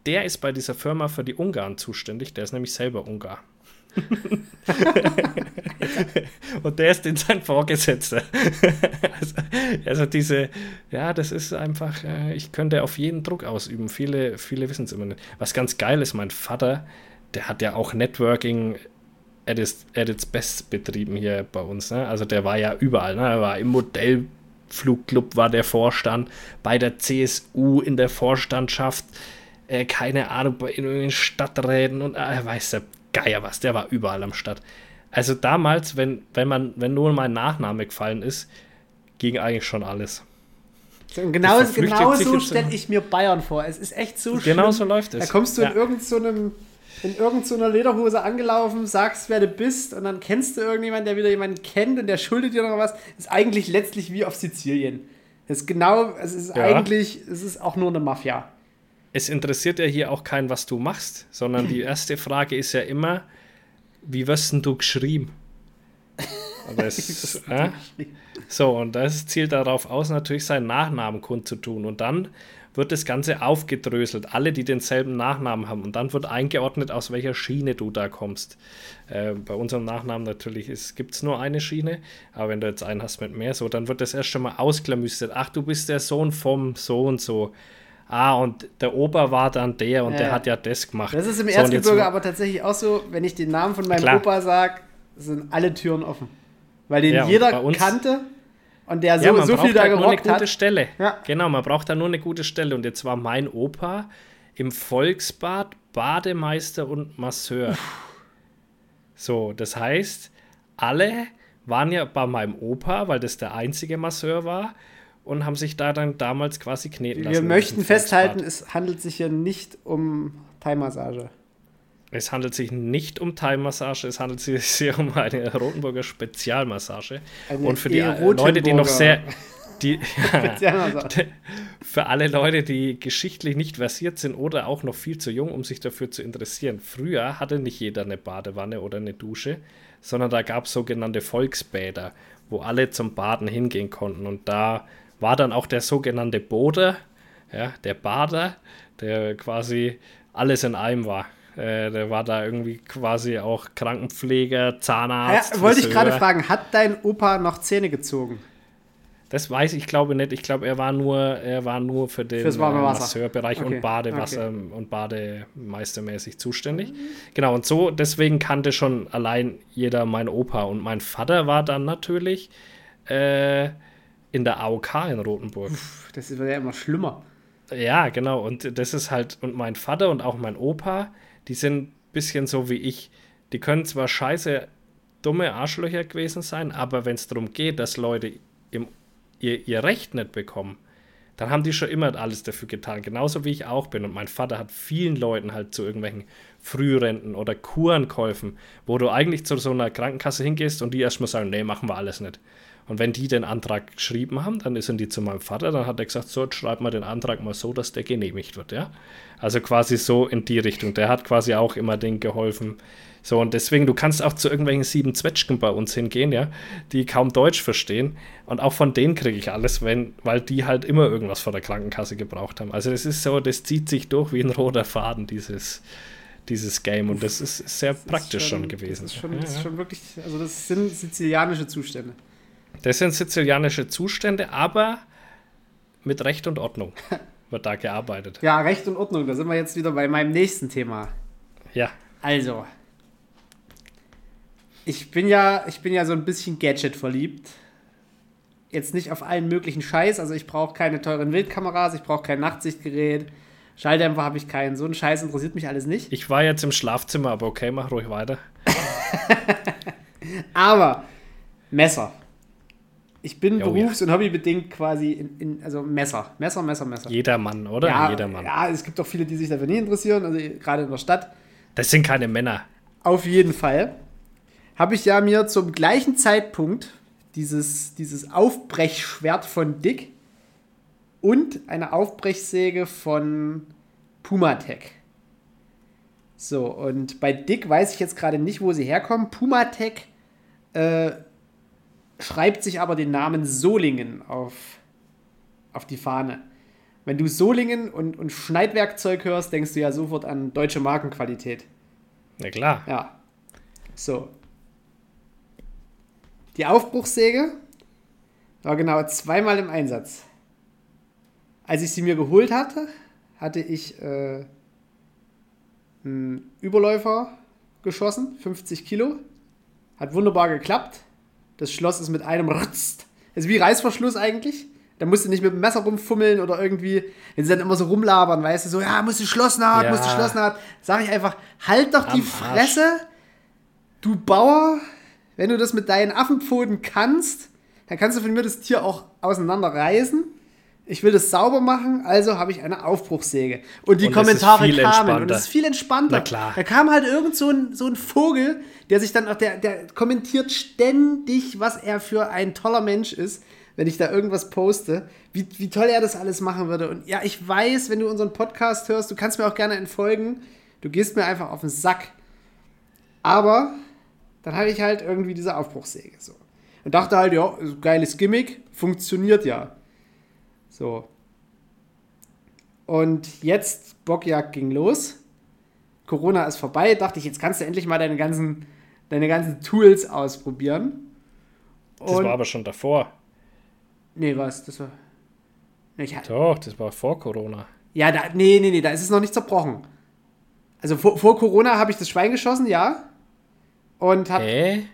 Speaker 2: der ist bei dieser Firma für die Ungarn zuständig. Der ist nämlich selber Ungar. und der ist in sein Vorgesetzter. also, also, diese, ja, das ist einfach, äh, ich könnte auf jeden Druck ausüben. Viele, viele wissen es immer nicht. Was ganz geil ist, mein Vater, der hat ja auch Networking at its, at its best betrieben hier bei uns. Ne? Also der war ja überall. Ne? Er war im Modellflugclub, war der Vorstand, bei der CSU in der Vorstandschaft äh, keine Ahnung, in den Stadträten und äh, weiß der Geier was, der war überall am Start. Also damals, wenn, wenn man, wenn nur mein Nachname gefallen ist, ging eigentlich schon alles.
Speaker 3: Genau, genau so stelle ich mir Bayern vor. Es ist echt so
Speaker 2: schön. Genau so läuft es.
Speaker 3: Da kommst du ja. in irgendeinem so in irgendeiner so Lederhose angelaufen, sagst, wer du bist und dann kennst du irgendjemanden, der wieder jemanden kennt und der schuldet dir noch was. Ist eigentlich letztlich wie auf Sizilien. Es ist genau, es ist ja. eigentlich, es ist auch nur eine Mafia
Speaker 2: es interessiert ja hier auch keinen, was du machst, sondern die erste Frage ist ja immer, wie wirst denn du geschrieben? Das, äh? So, und das zielt darauf aus, natürlich seinen Nachnamen kundzutun. Und dann wird das Ganze aufgedröselt, alle, die denselben Nachnamen haben. Und dann wird eingeordnet, aus welcher Schiene du da kommst. Äh, bei unserem Nachnamen natürlich gibt es nur eine Schiene, aber wenn du jetzt einen hast mit mehr, so, dann wird das erst schon mal ausklamüstert. Ach, du bist der Sohn vom so und so ah, und der Opa war dann der und ja. der hat ja das gemacht.
Speaker 3: Das ist im so, Erzgebirge aber tatsächlich auch so, wenn ich den Namen von meinem Klar. Opa sage, sind alle Türen offen. Weil den ja, jeder kannte und der so, ja, so viel da halt gerockt
Speaker 2: eine gute Stelle. Ja. Genau, man braucht da nur eine gute Stelle. Und jetzt war mein Opa im Volksbad Bademeister und Masseur. So, das heißt, alle waren ja bei meinem Opa, weil das der einzige Masseur war und haben sich da dann damals quasi kneten
Speaker 3: lassen. Wir möchten festhalten, es handelt sich hier nicht um Thai-Massage.
Speaker 2: Es handelt sich nicht um Thai-Massage, es handelt sich hier um eine Rotenburger Spezialmassage. Eine und für die Leute, die noch sehr. Die, ja, für alle Leute, die geschichtlich nicht versiert sind oder auch noch viel zu jung, um sich dafür zu interessieren. Früher hatte nicht jeder eine Badewanne oder eine Dusche, sondern da gab es sogenannte Volksbäder, wo alle zum Baden hingehen konnten. Und da war dann auch der sogenannte Boder, ja, der Bader, der quasi alles in einem war. Äh, der war da irgendwie quasi auch Krankenpfleger, Zahnarzt.
Speaker 3: Ja, wollte ich gerade fragen, hat dein Opa noch Zähne gezogen?
Speaker 2: Das weiß ich, glaube nicht. Ich glaube, er war nur, er war nur für den äh, Masseurbereich okay. und Badewasser okay. und Bademeistermäßig zuständig. Mhm. Genau, und so, deswegen kannte schon allein jeder mein Opa. Und mein Vater war dann natürlich äh, in der AOK in Rothenburg.
Speaker 3: Das wird ja immer schlimmer.
Speaker 2: Ja, genau. Und das ist halt, und mein Vater und auch mein Opa, die sind ein bisschen so wie ich. Die können zwar scheiße dumme Arschlöcher gewesen sein, aber wenn es darum geht, dass Leute im, ihr, ihr Recht nicht bekommen, dann haben die schon immer alles dafür getan. Genauso wie ich auch bin. Und mein Vater hat vielen Leuten halt zu irgendwelchen Frührenten oder Kuren geholfen, wo du eigentlich zu so einer Krankenkasse hingehst und die erstmal sagen, nee, machen wir alles nicht. Und wenn die den Antrag geschrieben haben, dann sind die zu meinem Vater, dann hat er gesagt, so, schreib mal den Antrag mal so, dass der genehmigt wird, ja. Also quasi so in die Richtung. Der hat quasi auch immer denen geholfen. So, und deswegen, du kannst auch zu irgendwelchen sieben Zwetschgen bei uns hingehen, ja, die kaum Deutsch verstehen. Und auch von denen kriege ich alles, wenn, weil die halt immer irgendwas von der Krankenkasse gebraucht haben. Also das ist so, das zieht sich durch wie ein roter Faden, dieses, dieses Game. Und das ist sehr das praktisch ist schon, schon, gewesen.
Speaker 3: Das ist schon, ja, das ist schon wirklich, also das sind sizilianische Zustände.
Speaker 2: Das sind sizilianische Zustände, aber mit Recht und Ordnung wird da gearbeitet.
Speaker 3: Ja, Recht und Ordnung, da sind wir jetzt wieder bei meinem nächsten Thema.
Speaker 2: Ja.
Speaker 3: Also, ich bin ja, ich bin ja so ein bisschen Gadget verliebt. Jetzt nicht auf allen möglichen Scheiß, also ich brauche keine teuren Wildkameras, ich brauche kein Nachtsichtgerät, Schalldämpfer habe ich keinen, so ein Scheiß interessiert mich alles nicht.
Speaker 2: Ich war jetzt im Schlafzimmer, aber okay, mach ruhig weiter.
Speaker 3: aber Messer. Ich bin oh, berufs- ja. und hobbybedingt quasi in, in, also Messer. Messer, Messer, Messer.
Speaker 2: Jeder Mann, oder?
Speaker 3: Ja,
Speaker 2: Jeder Mann.
Speaker 3: Ja, es gibt auch viele, die sich dafür nie interessieren, also gerade in der Stadt.
Speaker 2: Das sind keine Männer.
Speaker 3: Auf jeden Fall habe ich ja mir zum gleichen Zeitpunkt dieses, dieses Aufbrechschwert von Dick und eine Aufbrechsäge von Pumatec. So, und bei Dick weiß ich jetzt gerade nicht, wo sie herkommen. Pumatec äh, schreibt sich aber den Namen Solingen auf, auf die Fahne. Wenn du Solingen und, und Schneidwerkzeug hörst, denkst du ja sofort an deutsche Markenqualität.
Speaker 2: Na klar.
Speaker 3: Ja. So. Die Aufbruchssäge war genau zweimal im Einsatz. Als ich sie mir geholt hatte, hatte ich äh, einen Überläufer geschossen, 50 Kilo. Hat wunderbar geklappt. Das Schloss ist mit einem Rutzt. Ist wie Reißverschluss eigentlich. Da musst du nicht mit dem Messer rumfummeln oder irgendwie, wenn sie dann immer so rumlabern, weißt du, so, ja, musst du Schlossnaht, ja. musst du Schlossnaht. Sag ich einfach, halt doch Am die Fresse, du Bauer. Wenn du das mit deinen Affenpfoten kannst, dann kannst du von mir das Tier auch auseinanderreißen. Ich will das sauber machen, also habe ich eine Aufbruchssäge. Und die und Kommentare kamen. Und es ist viel entspannter.
Speaker 2: Na klar.
Speaker 3: Da kam halt irgend so ein, so ein Vogel, der sich dann auch, der, der kommentiert ständig, was er für ein toller Mensch ist, wenn ich da irgendwas poste, wie, wie toll er das alles machen würde. Und ja, ich weiß, wenn du unseren Podcast hörst, du kannst mir auch gerne entfolgen. Du gehst mir einfach auf den Sack. Aber dann habe ich halt irgendwie diese Aufbruchssäge. So. Und dachte halt, ja, geiles Gimmick, funktioniert ja. So. Und jetzt, Bockjagd ging los. Corona ist vorbei. Dachte ich, jetzt kannst du endlich mal deine ganzen, deine ganzen Tools ausprobieren.
Speaker 2: Und das war aber schon davor.
Speaker 3: Nee, was? Das war.
Speaker 2: Nee, Doch, das war vor Corona.
Speaker 3: Ja, da, nee, nee, nee, da ist es noch nicht zerbrochen. Also vor, vor Corona habe ich das Schwein geschossen, ja. Und hab.
Speaker 2: Hä?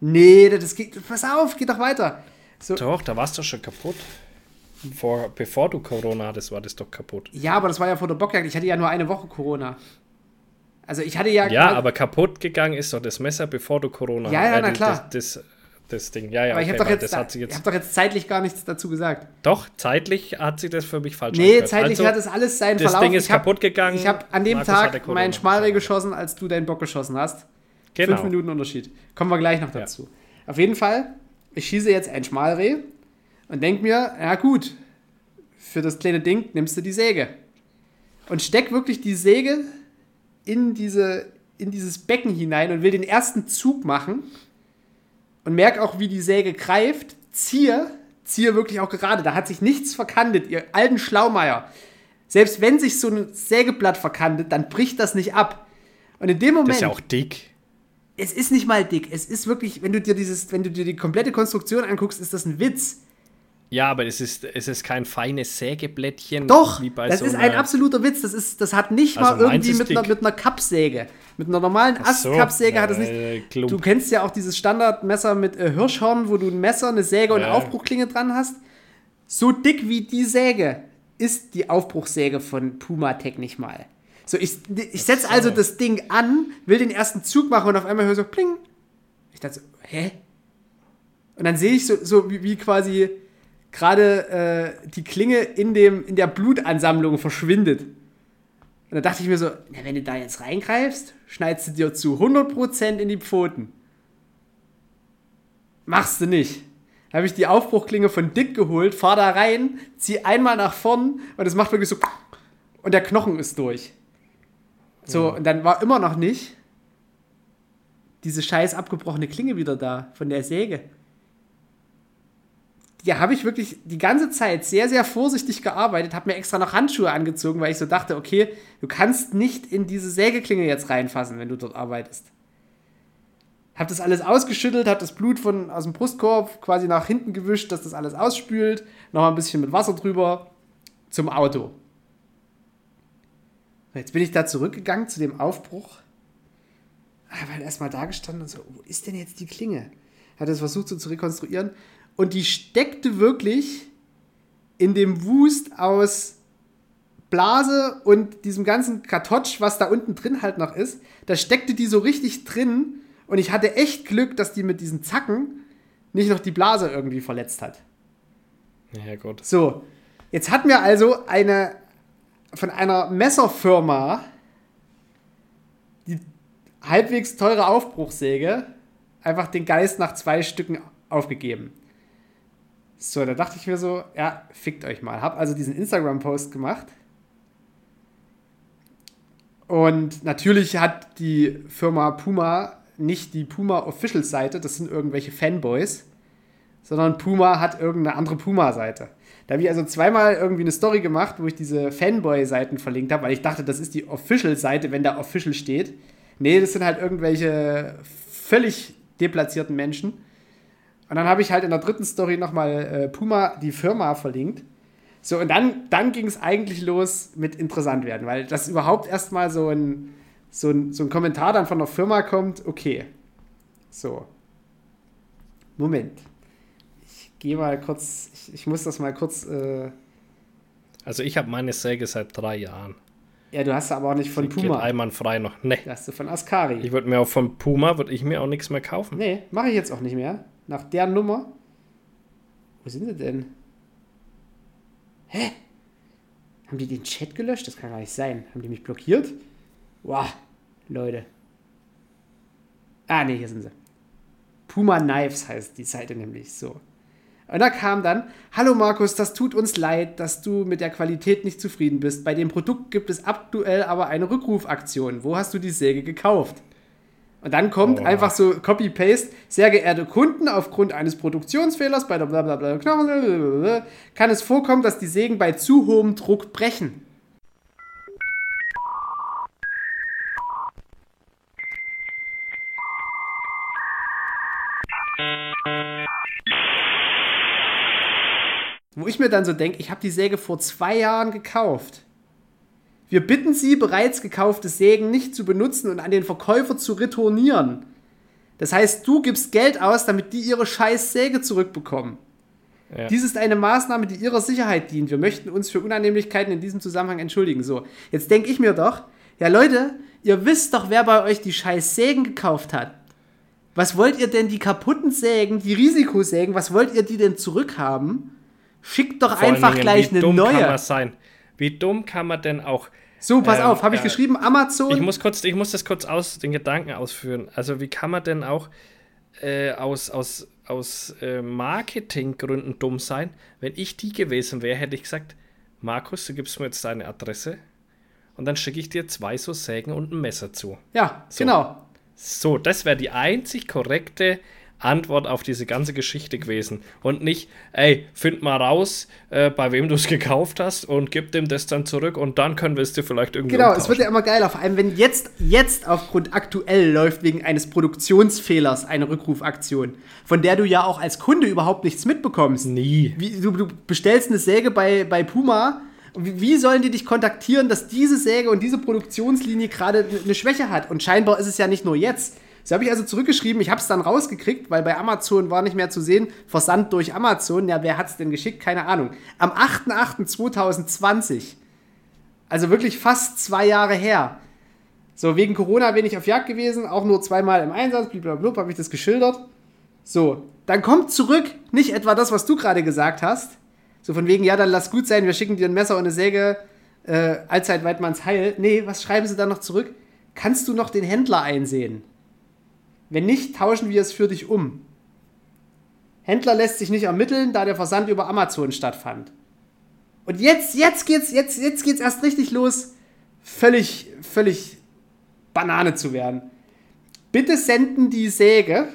Speaker 3: Nee, das geht. Pass auf, geht doch weiter.
Speaker 2: So. Doch, da warst du schon kaputt. Vor, bevor du Corona hattest, war das doch kaputt.
Speaker 3: Ja, aber das war ja vor der Bockjagd. Ich hatte ja nur eine Woche Corona. Also ich hatte ja.
Speaker 2: Ja, aber kaputt gegangen ist doch das Messer, bevor du Corona
Speaker 3: hattest. Ja, ja, na klar.
Speaker 2: Das, das, das Ding. Ja, ja,
Speaker 3: aber okay, ich habe doch, jetzt, da, jetzt... hab doch jetzt zeitlich gar nichts dazu gesagt.
Speaker 2: Doch, zeitlich hat sich das für mich falsch
Speaker 3: Nee, angehört. zeitlich also, hat es alles seinen
Speaker 2: das
Speaker 3: Verlauf.
Speaker 2: Das Ding ist hab, kaputt gegangen.
Speaker 3: Ich habe an dem Markus Tag meinen Schmalreh geschossen, als du deinen Bock geschossen hast. Genau. Fünf Minuten Unterschied. Kommen wir gleich noch dazu. Ja. Auf jeden Fall, ich schieße jetzt ein Schmalreh und denke mir, ja gut, für das kleine Ding nimmst du die Säge. Und steck wirklich die Säge in, diese, in dieses Becken hinein und will den ersten Zug machen und merke auch, wie die Säge greift, ziehe, ziehe wirklich auch gerade. Da hat sich nichts verkantet, ihr alten Schlaumeier. Selbst wenn sich so ein Sägeblatt verkantet, dann bricht das nicht ab. Und in dem Moment. Das ist
Speaker 2: ja auch dick.
Speaker 3: Es ist nicht mal dick. Es ist wirklich, wenn du dir dieses, wenn du dir die komplette Konstruktion anguckst, ist das ein Witz.
Speaker 2: Ja, aber es ist, es ist kein feines Sägeblättchen.
Speaker 3: Doch, das so ist ein absoluter Witz. Das, ist, das hat nicht also mal irgendwie mit einer, mit einer Kappsäge. Mit einer normalen Astkappsäge so. hat es nicht. Äh, du kennst ja auch dieses Standardmesser mit äh, Hirschhorn, wo du ein Messer, eine Säge und eine Aufbruchklinge dran hast. So dick wie die Säge ist die Aufbruchsäge von Pumatech nicht mal. So, ich, ich setze also das Ding an, will den ersten Zug machen und auf einmal höre so pling. Ich dachte so, hä? Und dann sehe ich so, so wie, wie quasi gerade äh, die Klinge in, dem, in der Blutansammlung verschwindet. Und da dachte ich mir so, na, wenn du da jetzt reingreifst, schneidest du dir zu 100% in die Pfoten. Machst du nicht. Da habe ich die Aufbruchklinge von Dick geholt, fahr da rein, zieh einmal nach vorn und es macht wirklich so und der Knochen ist durch. So, ja. und dann war immer noch nicht diese scheiß abgebrochene Klinge wieder da von der Säge ja, habe ich wirklich die ganze Zeit sehr, sehr vorsichtig gearbeitet, habe mir extra noch Handschuhe angezogen, weil ich so dachte, okay, du kannst nicht in diese Sägeklinge jetzt reinfassen, wenn du dort arbeitest. Habe das alles ausgeschüttelt, habe das Blut von, aus dem Brustkorb quasi nach hinten gewischt, dass das alles ausspült, nochmal ein bisschen mit Wasser drüber zum Auto. Jetzt bin ich da zurückgegangen zu dem Aufbruch. Habe halt erstmal da gestanden und so, wo ist denn jetzt die Klinge? Hat es versucht so zu rekonstruieren und die steckte wirklich in dem Wust aus Blase und diesem ganzen Kartotsch, was da unten drin halt noch ist, da steckte die so richtig drin und ich hatte echt Glück, dass die mit diesen Zacken nicht noch die Blase irgendwie verletzt hat.
Speaker 2: Ja, gut.
Speaker 3: So, jetzt hat mir also eine von einer Messerfirma die halbwegs teure Aufbruchsäge einfach den Geist nach zwei Stücken aufgegeben. So, da dachte ich mir so, ja, fickt euch mal. Hab also diesen Instagram-Post gemacht. Und natürlich hat die Firma Puma nicht die Puma Official Seite, das sind irgendwelche Fanboys, sondern Puma hat irgendeine andere Puma Seite. Da habe ich also zweimal irgendwie eine Story gemacht, wo ich diese Fanboy-Seiten verlinkt habe, weil ich dachte, das ist die Official-Seite, wenn da Official steht. Nee, das sind halt irgendwelche völlig deplatzierten Menschen. Und dann habe ich halt in der dritten Story nochmal äh, Puma, die Firma, verlinkt. So, und dann, dann ging es eigentlich los mit interessant werden, weil das überhaupt erstmal so ein, so, ein, so ein Kommentar dann von der Firma kommt, okay. So. Moment. Ich gehe mal kurz, ich, ich, muss das mal kurz. Äh
Speaker 2: also, ich habe meine Säge seit drei Jahren.
Speaker 3: Ja, du hast aber auch nicht von Puma.
Speaker 2: Geht einwandfrei noch. Nee.
Speaker 3: Das hast du von Ascari.
Speaker 2: Ich würde mir auch von Puma, würde ich mir auch nichts mehr kaufen.
Speaker 3: Nee, mache ich jetzt auch nicht mehr nach der Nummer. Wo sind sie denn? Hä? Haben die den Chat gelöscht? Das kann gar nicht sein. Haben die mich blockiert? Wow, Leute. Ah, ne, hier sind sie. Puma Knives heißt die Seite nämlich so. Und da kam dann, hallo Markus, das tut uns leid, dass du mit der Qualität nicht zufrieden bist. Bei dem Produkt gibt es aktuell aber eine Rückrufaktion. Wo hast du die Säge gekauft? Und dann kommt oh. einfach so Copy-Paste, sehr geehrte Kunden, aufgrund eines Produktionsfehlers bei der blablabla kann es vorkommen, dass die Sägen bei zu hohem Druck brechen. Wo ich mir dann so denke, ich habe die Säge vor zwei Jahren gekauft. Wir bitten Sie, bereits gekaufte Sägen nicht zu benutzen und an den Verkäufer zu retournieren. Das heißt, du gibst Geld aus, damit die ihre scheiß Säge zurückbekommen. Ja. Dies ist eine Maßnahme, die ihrer Sicherheit dient. Wir möchten uns für Unannehmlichkeiten in diesem Zusammenhang entschuldigen. So, jetzt denke ich mir doch, ja Leute, ihr wisst doch, wer bei euch die scheiß Sägen gekauft hat. Was wollt ihr denn die kaputten Sägen, die Risikosägen, was wollt ihr die denn zurückhaben? Schickt doch Vor einfach Dingen, gleich eine neue. Kann
Speaker 2: das sein? Wie dumm kann man denn auch.
Speaker 3: So, pass ähm, auf, habe ich äh, geschrieben, Amazon.
Speaker 2: Ich muss kurz, ich muss das kurz aus den Gedanken ausführen. Also, wie kann man denn auch äh, aus, aus, aus äh, Marketinggründen dumm sein? Wenn ich die gewesen wäre, hätte ich gesagt, Markus, du gibst mir jetzt deine Adresse und dann schicke ich dir zwei so Sägen und ein Messer zu.
Speaker 3: Ja, so. genau.
Speaker 2: So, das wäre die einzig korrekte Antwort auf diese ganze Geschichte gewesen. Und nicht, ey, find mal raus, äh, bei wem du es gekauft hast und gib dem das dann zurück und dann können wir es dir vielleicht irgendwie
Speaker 3: Genau, es wird ja immer geiler, vor allem wenn jetzt, jetzt aufgrund aktuell läuft wegen eines Produktionsfehlers eine Rückrufaktion, von der du ja auch als Kunde überhaupt nichts mitbekommst.
Speaker 2: Nie.
Speaker 3: Wie, du, du bestellst eine Säge bei, bei Puma wie sollen die dich kontaktieren, dass diese Säge und diese Produktionslinie gerade eine Schwäche hat? Und scheinbar ist es ja nicht nur jetzt. So habe ich also zurückgeschrieben, ich habe es dann rausgekriegt, weil bei Amazon war nicht mehr zu sehen, Versand durch Amazon. Ja, wer hat es denn geschickt? Keine Ahnung. Am 8.8.2020, also wirklich fast zwei Jahre her. So, wegen Corona bin ich auf Jagd gewesen, auch nur zweimal im Einsatz, blablabla, habe ich das geschildert. So, dann kommt zurück nicht etwa das, was du gerade gesagt hast, so von wegen, ja, dann lass gut sein, wir schicken dir ein Messer und eine Säge, äh, allzeit Weidmanns Heil. Nee, was schreiben sie dann noch zurück? Kannst du noch den Händler einsehen? Wenn nicht, tauschen wir es für dich um. Händler lässt sich nicht ermitteln, da der Versand über Amazon stattfand. Und jetzt, jetzt geht's, jetzt, jetzt geht's erst richtig los, völlig, völlig Banane zu werden. Bitte senden die Säge,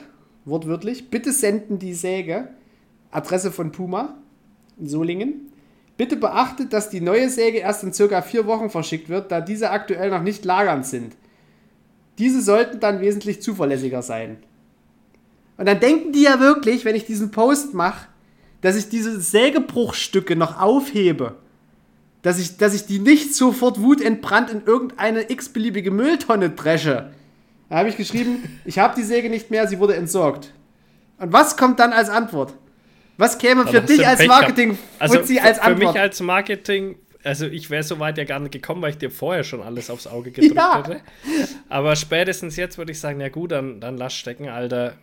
Speaker 3: wortwörtlich, bitte senden die Säge, Adresse von Puma, in Solingen. Bitte beachtet, dass die neue Säge erst in circa vier Wochen verschickt wird, da diese aktuell noch nicht lagernd sind. Diese sollten dann wesentlich zuverlässiger sein. Und dann denken die ja wirklich, wenn ich diesen Post mache, dass ich diese Sägebruchstücke noch aufhebe. Dass ich, dass ich die nicht sofort wutentbrannt in irgendeine x-beliebige Mülltonne dresche. Da habe ich geschrieben, ich habe die Säge nicht mehr, sie wurde entsorgt. Und was kommt dann als Antwort? Was käme für dich als Marketing
Speaker 2: also als Antwort? Für mich als Marketing, also ich wäre so weit ja gar nicht gekommen, weil ich dir vorher schon alles aufs Auge gedrückt ja. hätte. Aber spätestens jetzt würde ich sagen, ja gut, dann, dann lass stecken, Alter.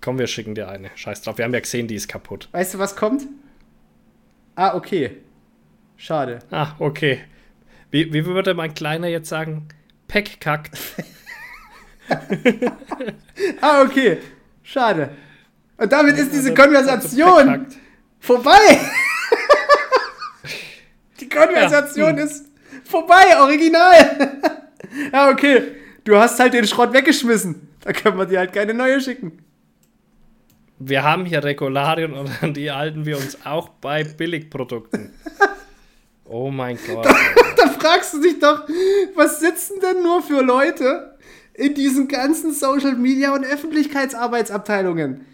Speaker 2: Komm, wir schicken dir eine. Scheiß drauf. Wir haben ja gesehen, die ist kaputt.
Speaker 3: Weißt du, was kommt? Ah, okay. Schade.
Speaker 2: Ah, okay. Wie, wie würde mein Kleiner jetzt sagen? Peck kackt.
Speaker 3: ah, okay. Schade. Und damit ist diese Konversation vorbei. Die Konversation ja. ist vorbei, original. ja, okay. Du hast halt den Schrott weggeschmissen. Da können wir dir halt keine neue schicken.
Speaker 2: Wir haben hier Regularien und an die halten wir uns auch bei Billigprodukten. Oh mein Gott.
Speaker 3: Da, da fragst du dich doch, was sitzen denn nur für Leute in diesen ganzen Social Media und Öffentlichkeitsarbeitsabteilungen?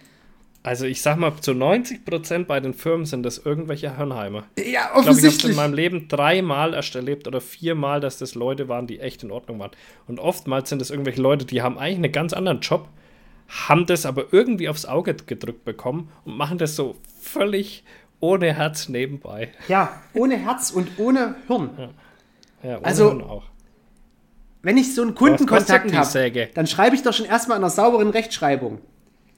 Speaker 2: Also ich sag mal, zu 90 Prozent bei den Firmen sind das irgendwelche Hirnheimer.
Speaker 3: Ja, offensichtlich. Ich,
Speaker 2: ich habe in meinem Leben dreimal erst erlebt oder viermal, dass das Leute waren, die echt in Ordnung waren. Und oftmals sind das irgendwelche Leute, die haben eigentlich einen ganz anderen Job, haben das aber irgendwie aufs Auge gedrückt bekommen und machen das so völlig ohne Herz nebenbei.
Speaker 3: Ja, ohne Herz und ohne Hirn.
Speaker 2: Ja, ja ohne
Speaker 3: also, Hirn auch. Wenn ich so einen Kundenkontakt habe, dann schreibe ich doch schon erstmal in einer sauberen Rechtschreibung.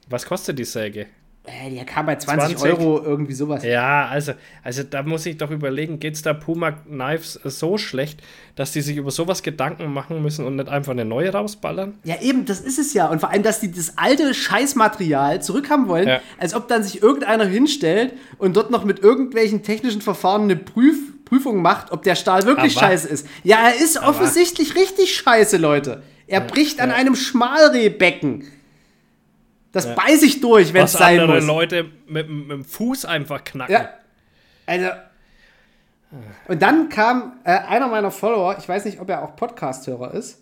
Speaker 2: Was kostet die Säge?
Speaker 3: Äh, die kam bei 20, 20, Euro, irgendwie sowas.
Speaker 2: Ja, also, also da muss ich doch überlegen, geht es da Puma Knives so schlecht, dass die sich über sowas Gedanken machen müssen und nicht einfach eine neue rausballern?
Speaker 3: Ja, eben, das ist es ja. Und vor allem, dass die das alte Scheißmaterial zurückhaben wollen, ja. als ob dann sich irgendeiner hinstellt und dort noch mit irgendwelchen technischen Verfahren eine Prüf Prüfung macht, ob der Stahl wirklich Aber. scheiße ist. Ja, er ist offensichtlich richtig scheiße, Leute. Er ja, bricht an einem Schmalrehbecken. Das ja. beiß ich durch, wenn es sein andere muss.
Speaker 2: Leute mit, mit, dem Fuß einfach knacken. Ja.
Speaker 3: Also. Und dann kam äh, einer meiner Follower, ich weiß nicht, ob er auch Podcast-Hörer ist,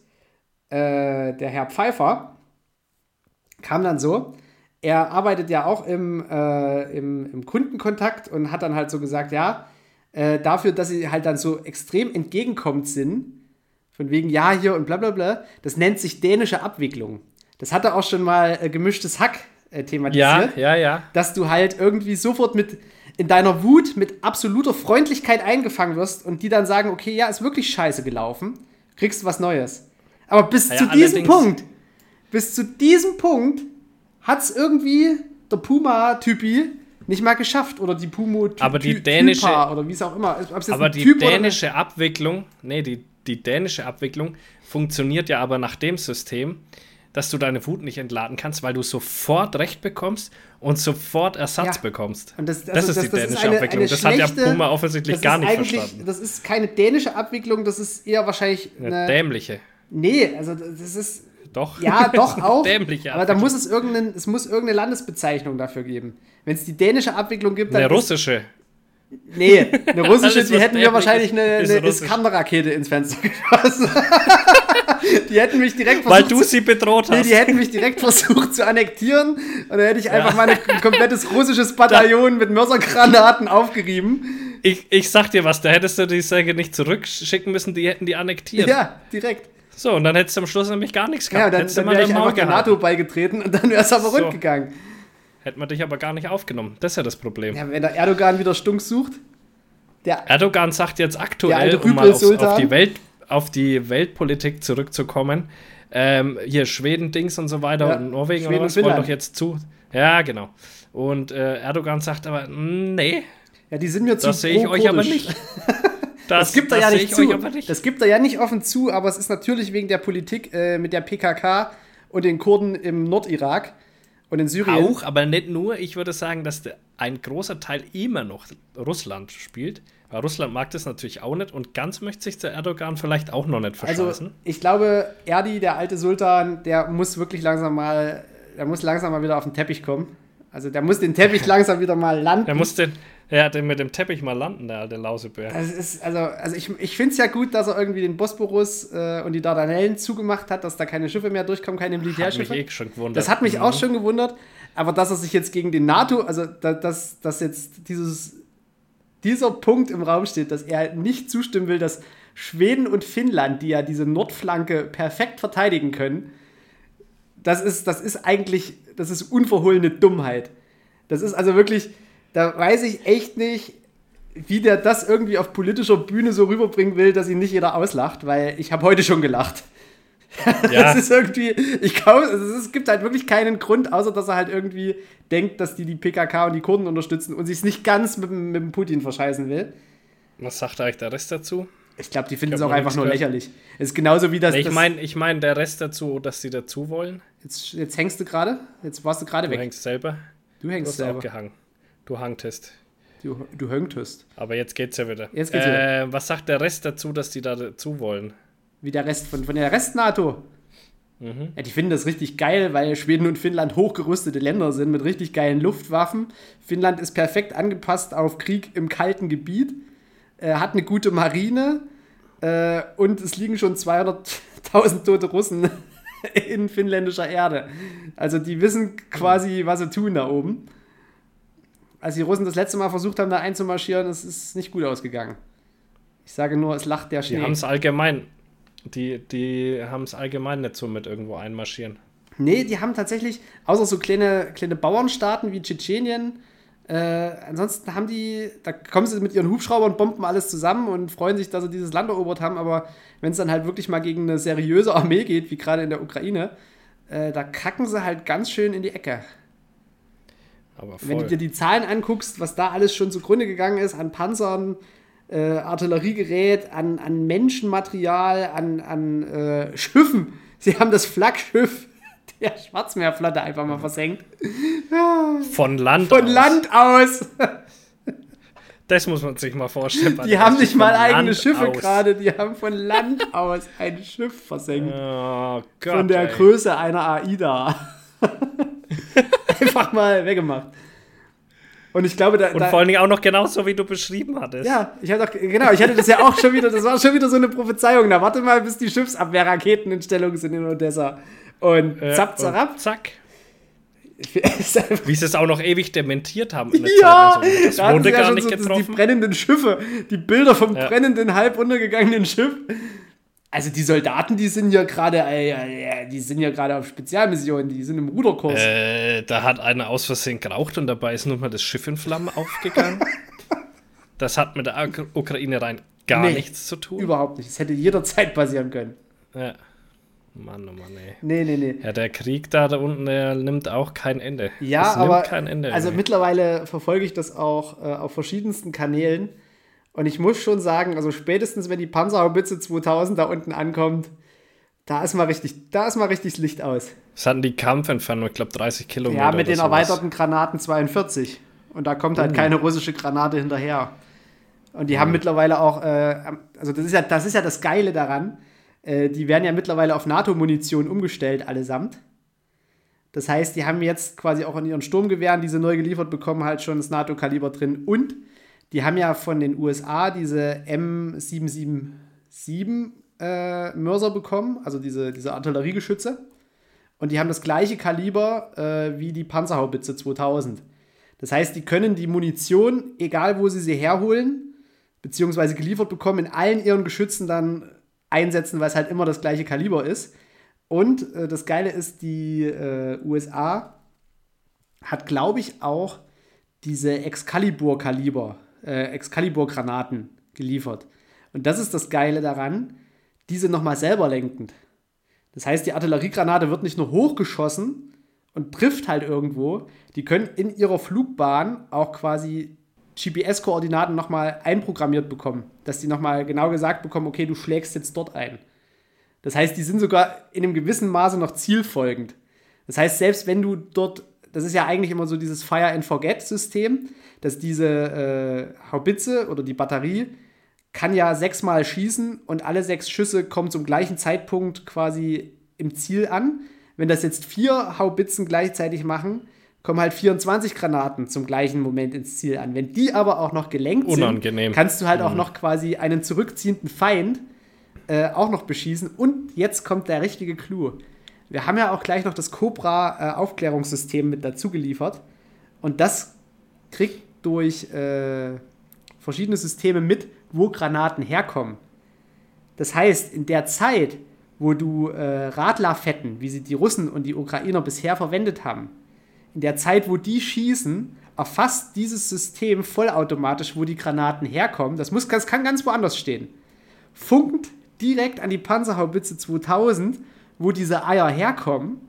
Speaker 3: äh, der Herr Pfeiffer, kam dann so. Er arbeitet ja auch im, äh, im, im, Kundenkontakt und hat dann halt so gesagt, ja, äh, dafür, dass sie halt dann so extrem entgegenkommt sind, von wegen ja hier und bla bla bla, das nennt sich dänische Abwicklung. Das hatte auch schon mal äh, gemischtes Hack äh, thematisiert.
Speaker 2: Ja, ja, ja.
Speaker 3: Dass du halt irgendwie sofort mit in deiner Wut mit absoluter Freundlichkeit eingefangen wirst und die dann sagen, okay, ja, ist wirklich scheiße gelaufen, kriegst du was Neues. Aber bis ja, zu diesem Punkt, bis zu diesem Punkt hat es irgendwie der Puma-Typi nicht mal geschafft oder die Pumo
Speaker 2: -Ty aber die dänische
Speaker 3: oder wie es auch immer
Speaker 2: aber die typ dänische Abwicklung nee die, die dänische Abwicklung funktioniert ja aber nach dem System dass du deine Wut nicht entladen kannst, weil du sofort Recht bekommst und sofort Ersatz ja. bekommst.
Speaker 3: Und das, also
Speaker 2: das ist das, die dänische ist eine, Abwicklung. Eine das hat ja Puma offensichtlich gar nicht verstanden.
Speaker 3: Das ist keine dänische Abwicklung, das ist eher wahrscheinlich
Speaker 2: eine, eine dämliche.
Speaker 3: Nee, also das ist
Speaker 2: Doch.
Speaker 3: Ja, doch auch. aber da muss es irgendeinen, es muss irgendeine Landesbezeichnung dafür geben. Wenn es die dänische Abwicklung gibt,
Speaker 2: dann. Eine russische.
Speaker 3: Nee, eine russische, die hätten mir wahrscheinlich eine, eine Iskander-Rakete ins Fenster geschossen. die hätten mich direkt
Speaker 2: versucht. Weil du sie bedroht hast.
Speaker 3: Nee, die hätten mich direkt versucht zu annektieren. Und dann hätte ich einfach ja. mal ein komplettes russisches Bataillon mit Mörsergranaten aufgerieben.
Speaker 2: Ich, ich sag dir was, da hättest du die Säge nicht zurückschicken müssen, die hätten die annektiert.
Speaker 3: Ja, direkt.
Speaker 2: So, und dann hättest du am Schluss nämlich gar nichts gehabt.
Speaker 3: Ja, dann, dann wäre ich einfach der NATO beigetreten und dann wäre es aber so. rund gegangen.
Speaker 2: Hätte man dich aber gar nicht aufgenommen. Das ist ja das Problem.
Speaker 3: Ja, wenn der Erdogan wieder Stunk sucht.
Speaker 2: Der, Erdogan sagt jetzt aktuell, um mal auf, auf, die Welt, auf die Weltpolitik zurückzukommen, ähm, hier Schweden-Dings und so weiter ja, und Norwegen Schweden und was wollen doch jetzt zu. Ja, genau. Und äh, Erdogan sagt aber, nee.
Speaker 3: Ja, die sind mir zu
Speaker 2: Das sehe ich euch aber nicht.
Speaker 3: Das, das gibt er ja nicht zu. Nicht. Das gibt er ja nicht offen zu, aber es ist natürlich wegen der Politik äh, mit der PKK und den Kurden im Nordirak und in Syrien.
Speaker 2: Auch, aber nicht nur. Ich würde sagen, dass ein großer Teil immer noch Russland spielt. Weil Russland mag das natürlich auch nicht und ganz möchte sich der Erdogan vielleicht auch noch nicht verscheißen. Also,
Speaker 3: ich glaube, Erdi, der alte Sultan, der muss wirklich langsam mal, der muss langsam mal wieder auf den Teppich kommen. Also der muss den Teppich langsam wieder mal landen.
Speaker 2: Der muss den, ja, den mit dem Teppich mal landen, der alte Lausebär.
Speaker 3: Also, ist, also, also ich, ich finde es ja gut, dass er irgendwie den Bosporus äh, und die Dardanellen zugemacht hat, dass da keine Schiffe mehr durchkommen, keine Militärschiffe. Hat mich eh schon gewundert. Das hat mich mhm. auch schon gewundert. Aber dass er sich jetzt gegen den NATO, also dass, dass jetzt dieses, dieser Punkt im Raum steht, dass er nicht zustimmen will, dass Schweden und Finnland, die ja diese Nordflanke perfekt verteidigen können, das ist, das ist eigentlich, das ist unverhohlene Dummheit. Das ist also wirklich, da weiß ich echt nicht, wie der das irgendwie auf politischer Bühne so rüberbringen will, dass ihn nicht jeder auslacht, weil ich habe heute schon gelacht. Ja. das ist irgendwie, ich glaube, es gibt halt wirklich keinen Grund, außer dass er halt irgendwie denkt, dass die die PKK und die Kurden unterstützen und sich es nicht ganz mit, mit dem Putin verscheißen will.
Speaker 2: Was sagt eigentlich der Rest dazu?
Speaker 3: Ich glaube, die finden es auch einfach nur lächerlich. Es ist genauso wie das.
Speaker 2: ich meine, ich mein, der Rest dazu, dass sie dazu wollen.
Speaker 3: Jetzt, jetzt hängst du gerade. Jetzt warst du gerade weg.
Speaker 2: Du hängst selber.
Speaker 3: Du hängst du selber. Auch
Speaker 2: gehangen. Du hangtest.
Speaker 3: Du, du höngtest.
Speaker 2: Aber jetzt geht's ja wieder. Jetzt geht's äh, wieder. Was sagt der Rest dazu, dass die da dazu wollen?
Speaker 3: Wie der Rest von, von der Rest-NATO? Mhm. Ja, die finden das richtig geil, weil Schweden und Finnland hochgerüstete Länder sind mit richtig geilen Luftwaffen. Finnland ist perfekt angepasst auf Krieg im kalten Gebiet, äh, hat eine gute Marine äh, und es liegen schon 200.000 tote Russen in finnländischer Erde. Also die wissen quasi, was sie tun da oben als die Russen das letzte Mal versucht haben, da einzumarschieren, es ist nicht gut ausgegangen. Ich sage nur, es lacht der Schnee.
Speaker 2: Die haben es allgemein, die, die haben es allgemein nicht so mit irgendwo einmarschieren.
Speaker 3: Nee, die haben tatsächlich, außer so kleine, kleine Bauernstaaten wie Tschetschenien, äh, ansonsten haben die, da kommen sie mit ihren Hubschraubern und bomben alles zusammen und freuen sich, dass sie dieses Land erobert haben, aber wenn es dann halt wirklich mal gegen eine seriöse Armee geht, wie gerade in der Ukraine, äh, da kacken sie halt ganz schön in die Ecke. Wenn du dir die Zahlen anguckst, was da alles schon zugrunde gegangen ist an Panzern, äh, Artilleriegerät, an, an Menschenmaterial, an, an äh, Schiffen. Sie haben das Flaggschiff der Schwarzmeerflotte einfach mal versenkt.
Speaker 2: Von Land
Speaker 3: Von aus. Land aus.
Speaker 2: Das muss man sich mal vorstellen.
Speaker 3: Die haben nicht mal eigene Land Schiffe gerade, die haben von Land aus ein Schiff versenkt. Oh Gott, von der ey. Größe einer AIDA. Einfach mal weggemacht. Und ich glaube, da.
Speaker 2: Und
Speaker 3: da,
Speaker 2: vor allen Dingen auch noch genauso, wie du beschrieben hattest.
Speaker 3: Ja, ich hatte doch, genau, ich hatte das ja auch schon wieder, das war schon wieder so eine Prophezeiung. Da warte mal, bis die Schiffsabwehrraketen in Stellung sind in Odessa. Und äh, zapp, zapp.
Speaker 2: zack. Wie sie es auch noch ewig dementiert haben.
Speaker 3: In der ja, Zeit. Das da wurde gar ja nicht so, getroffen. Die brennenden Schiffe, die Bilder vom ja. brennenden, halb untergegangenen Schiff. Also die Soldaten, die sind ja gerade, äh, die sind ja gerade auf Spezialmissionen, die sind im Ruderkurs.
Speaker 2: Äh, da hat einer aus Versehen geraucht und dabei ist nun mal das Schiff in Flammen aufgegangen. das hat mit der Ukraine rein gar nee, nichts zu tun.
Speaker 3: Überhaupt nicht. Es hätte jederzeit passieren können.
Speaker 2: Ja. Mann, oh Mann, ey.
Speaker 3: Nee, nee, nee.
Speaker 2: Ja, der Krieg da, da unten, der nimmt auch kein Ende.
Speaker 3: Ja, das aber Ende, also ey. mittlerweile verfolge ich das auch äh, auf verschiedensten Kanälen. Und ich muss schon sagen, also spätestens wenn die Panzerhaubitze 2000 da unten ankommt, da ist mal richtig, da ist mal richtig das Licht aus.
Speaker 2: Was hatten die Kampfentfernung? Ich glaube 30 Kilometer.
Speaker 3: Ja, mit den sowas. erweiterten Granaten 42. Und da kommt halt uh. keine russische Granate hinterher. Und die mhm. haben mittlerweile auch, äh, also das ist ja, das ist ja das Geile daran. Äh, die werden ja mittlerweile auf NATO-Munition umgestellt, allesamt. Das heißt, die haben jetzt quasi auch in ihren Sturmgewehren, die sie neu geliefert bekommen, halt schon das NATO-Kaliber drin. Und die haben ja von den USA diese M777 äh, Mörser bekommen, also diese, diese Artilleriegeschütze. Und die haben das gleiche Kaliber äh, wie die Panzerhaubitze 2000. Das heißt, die können die Munition, egal wo sie sie herholen, beziehungsweise geliefert bekommen, in allen ihren Geschützen dann einsetzen, weil es halt immer das gleiche Kaliber ist. Und äh, das Geile ist, die äh, USA hat, glaube ich, auch diese Excalibur-Kaliber, äh, Excalibur-Granaten geliefert. Und das ist das Geile daran, diese nochmal selber lenkend. Das heißt, die Artilleriegranate wird nicht nur hochgeschossen und trifft halt irgendwo, die können in ihrer Flugbahn auch quasi GPS-Koordinaten nochmal einprogrammiert bekommen, dass die nochmal genau gesagt bekommen, okay, du schlägst jetzt dort ein. Das heißt, die sind sogar in einem gewissen Maße noch zielfolgend. Das heißt, selbst wenn du dort, das ist ja eigentlich immer so dieses Fire and Forget-System, dass diese äh, Haubitze oder die Batterie kann ja sechsmal schießen und alle sechs Schüsse kommen zum gleichen Zeitpunkt quasi im Ziel an. Wenn das jetzt vier Haubitzen gleichzeitig machen, kommen halt 24 Granaten zum gleichen Moment ins Ziel an. Wenn die aber auch noch gelenkt
Speaker 2: Unangenehm.
Speaker 3: sind, kannst du halt mhm. auch noch quasi einen zurückziehenden Feind äh, auch noch beschießen. Und jetzt kommt der richtige Clou. Wir haben ja auch gleich noch das Cobra-Aufklärungssystem äh, mit dazu geliefert. Und das kriegt durch äh, verschiedene Systeme mit, wo Granaten herkommen. Das heißt, in der Zeit, wo du äh, Radlerfetten, wie sie die Russen und die Ukrainer bisher verwendet haben, in der Zeit, wo die schießen, erfasst dieses System vollautomatisch, wo die Granaten herkommen. Das, muss, das kann ganz woanders stehen. Funkt direkt an die Panzerhaubitze 2000, wo diese Eier herkommen.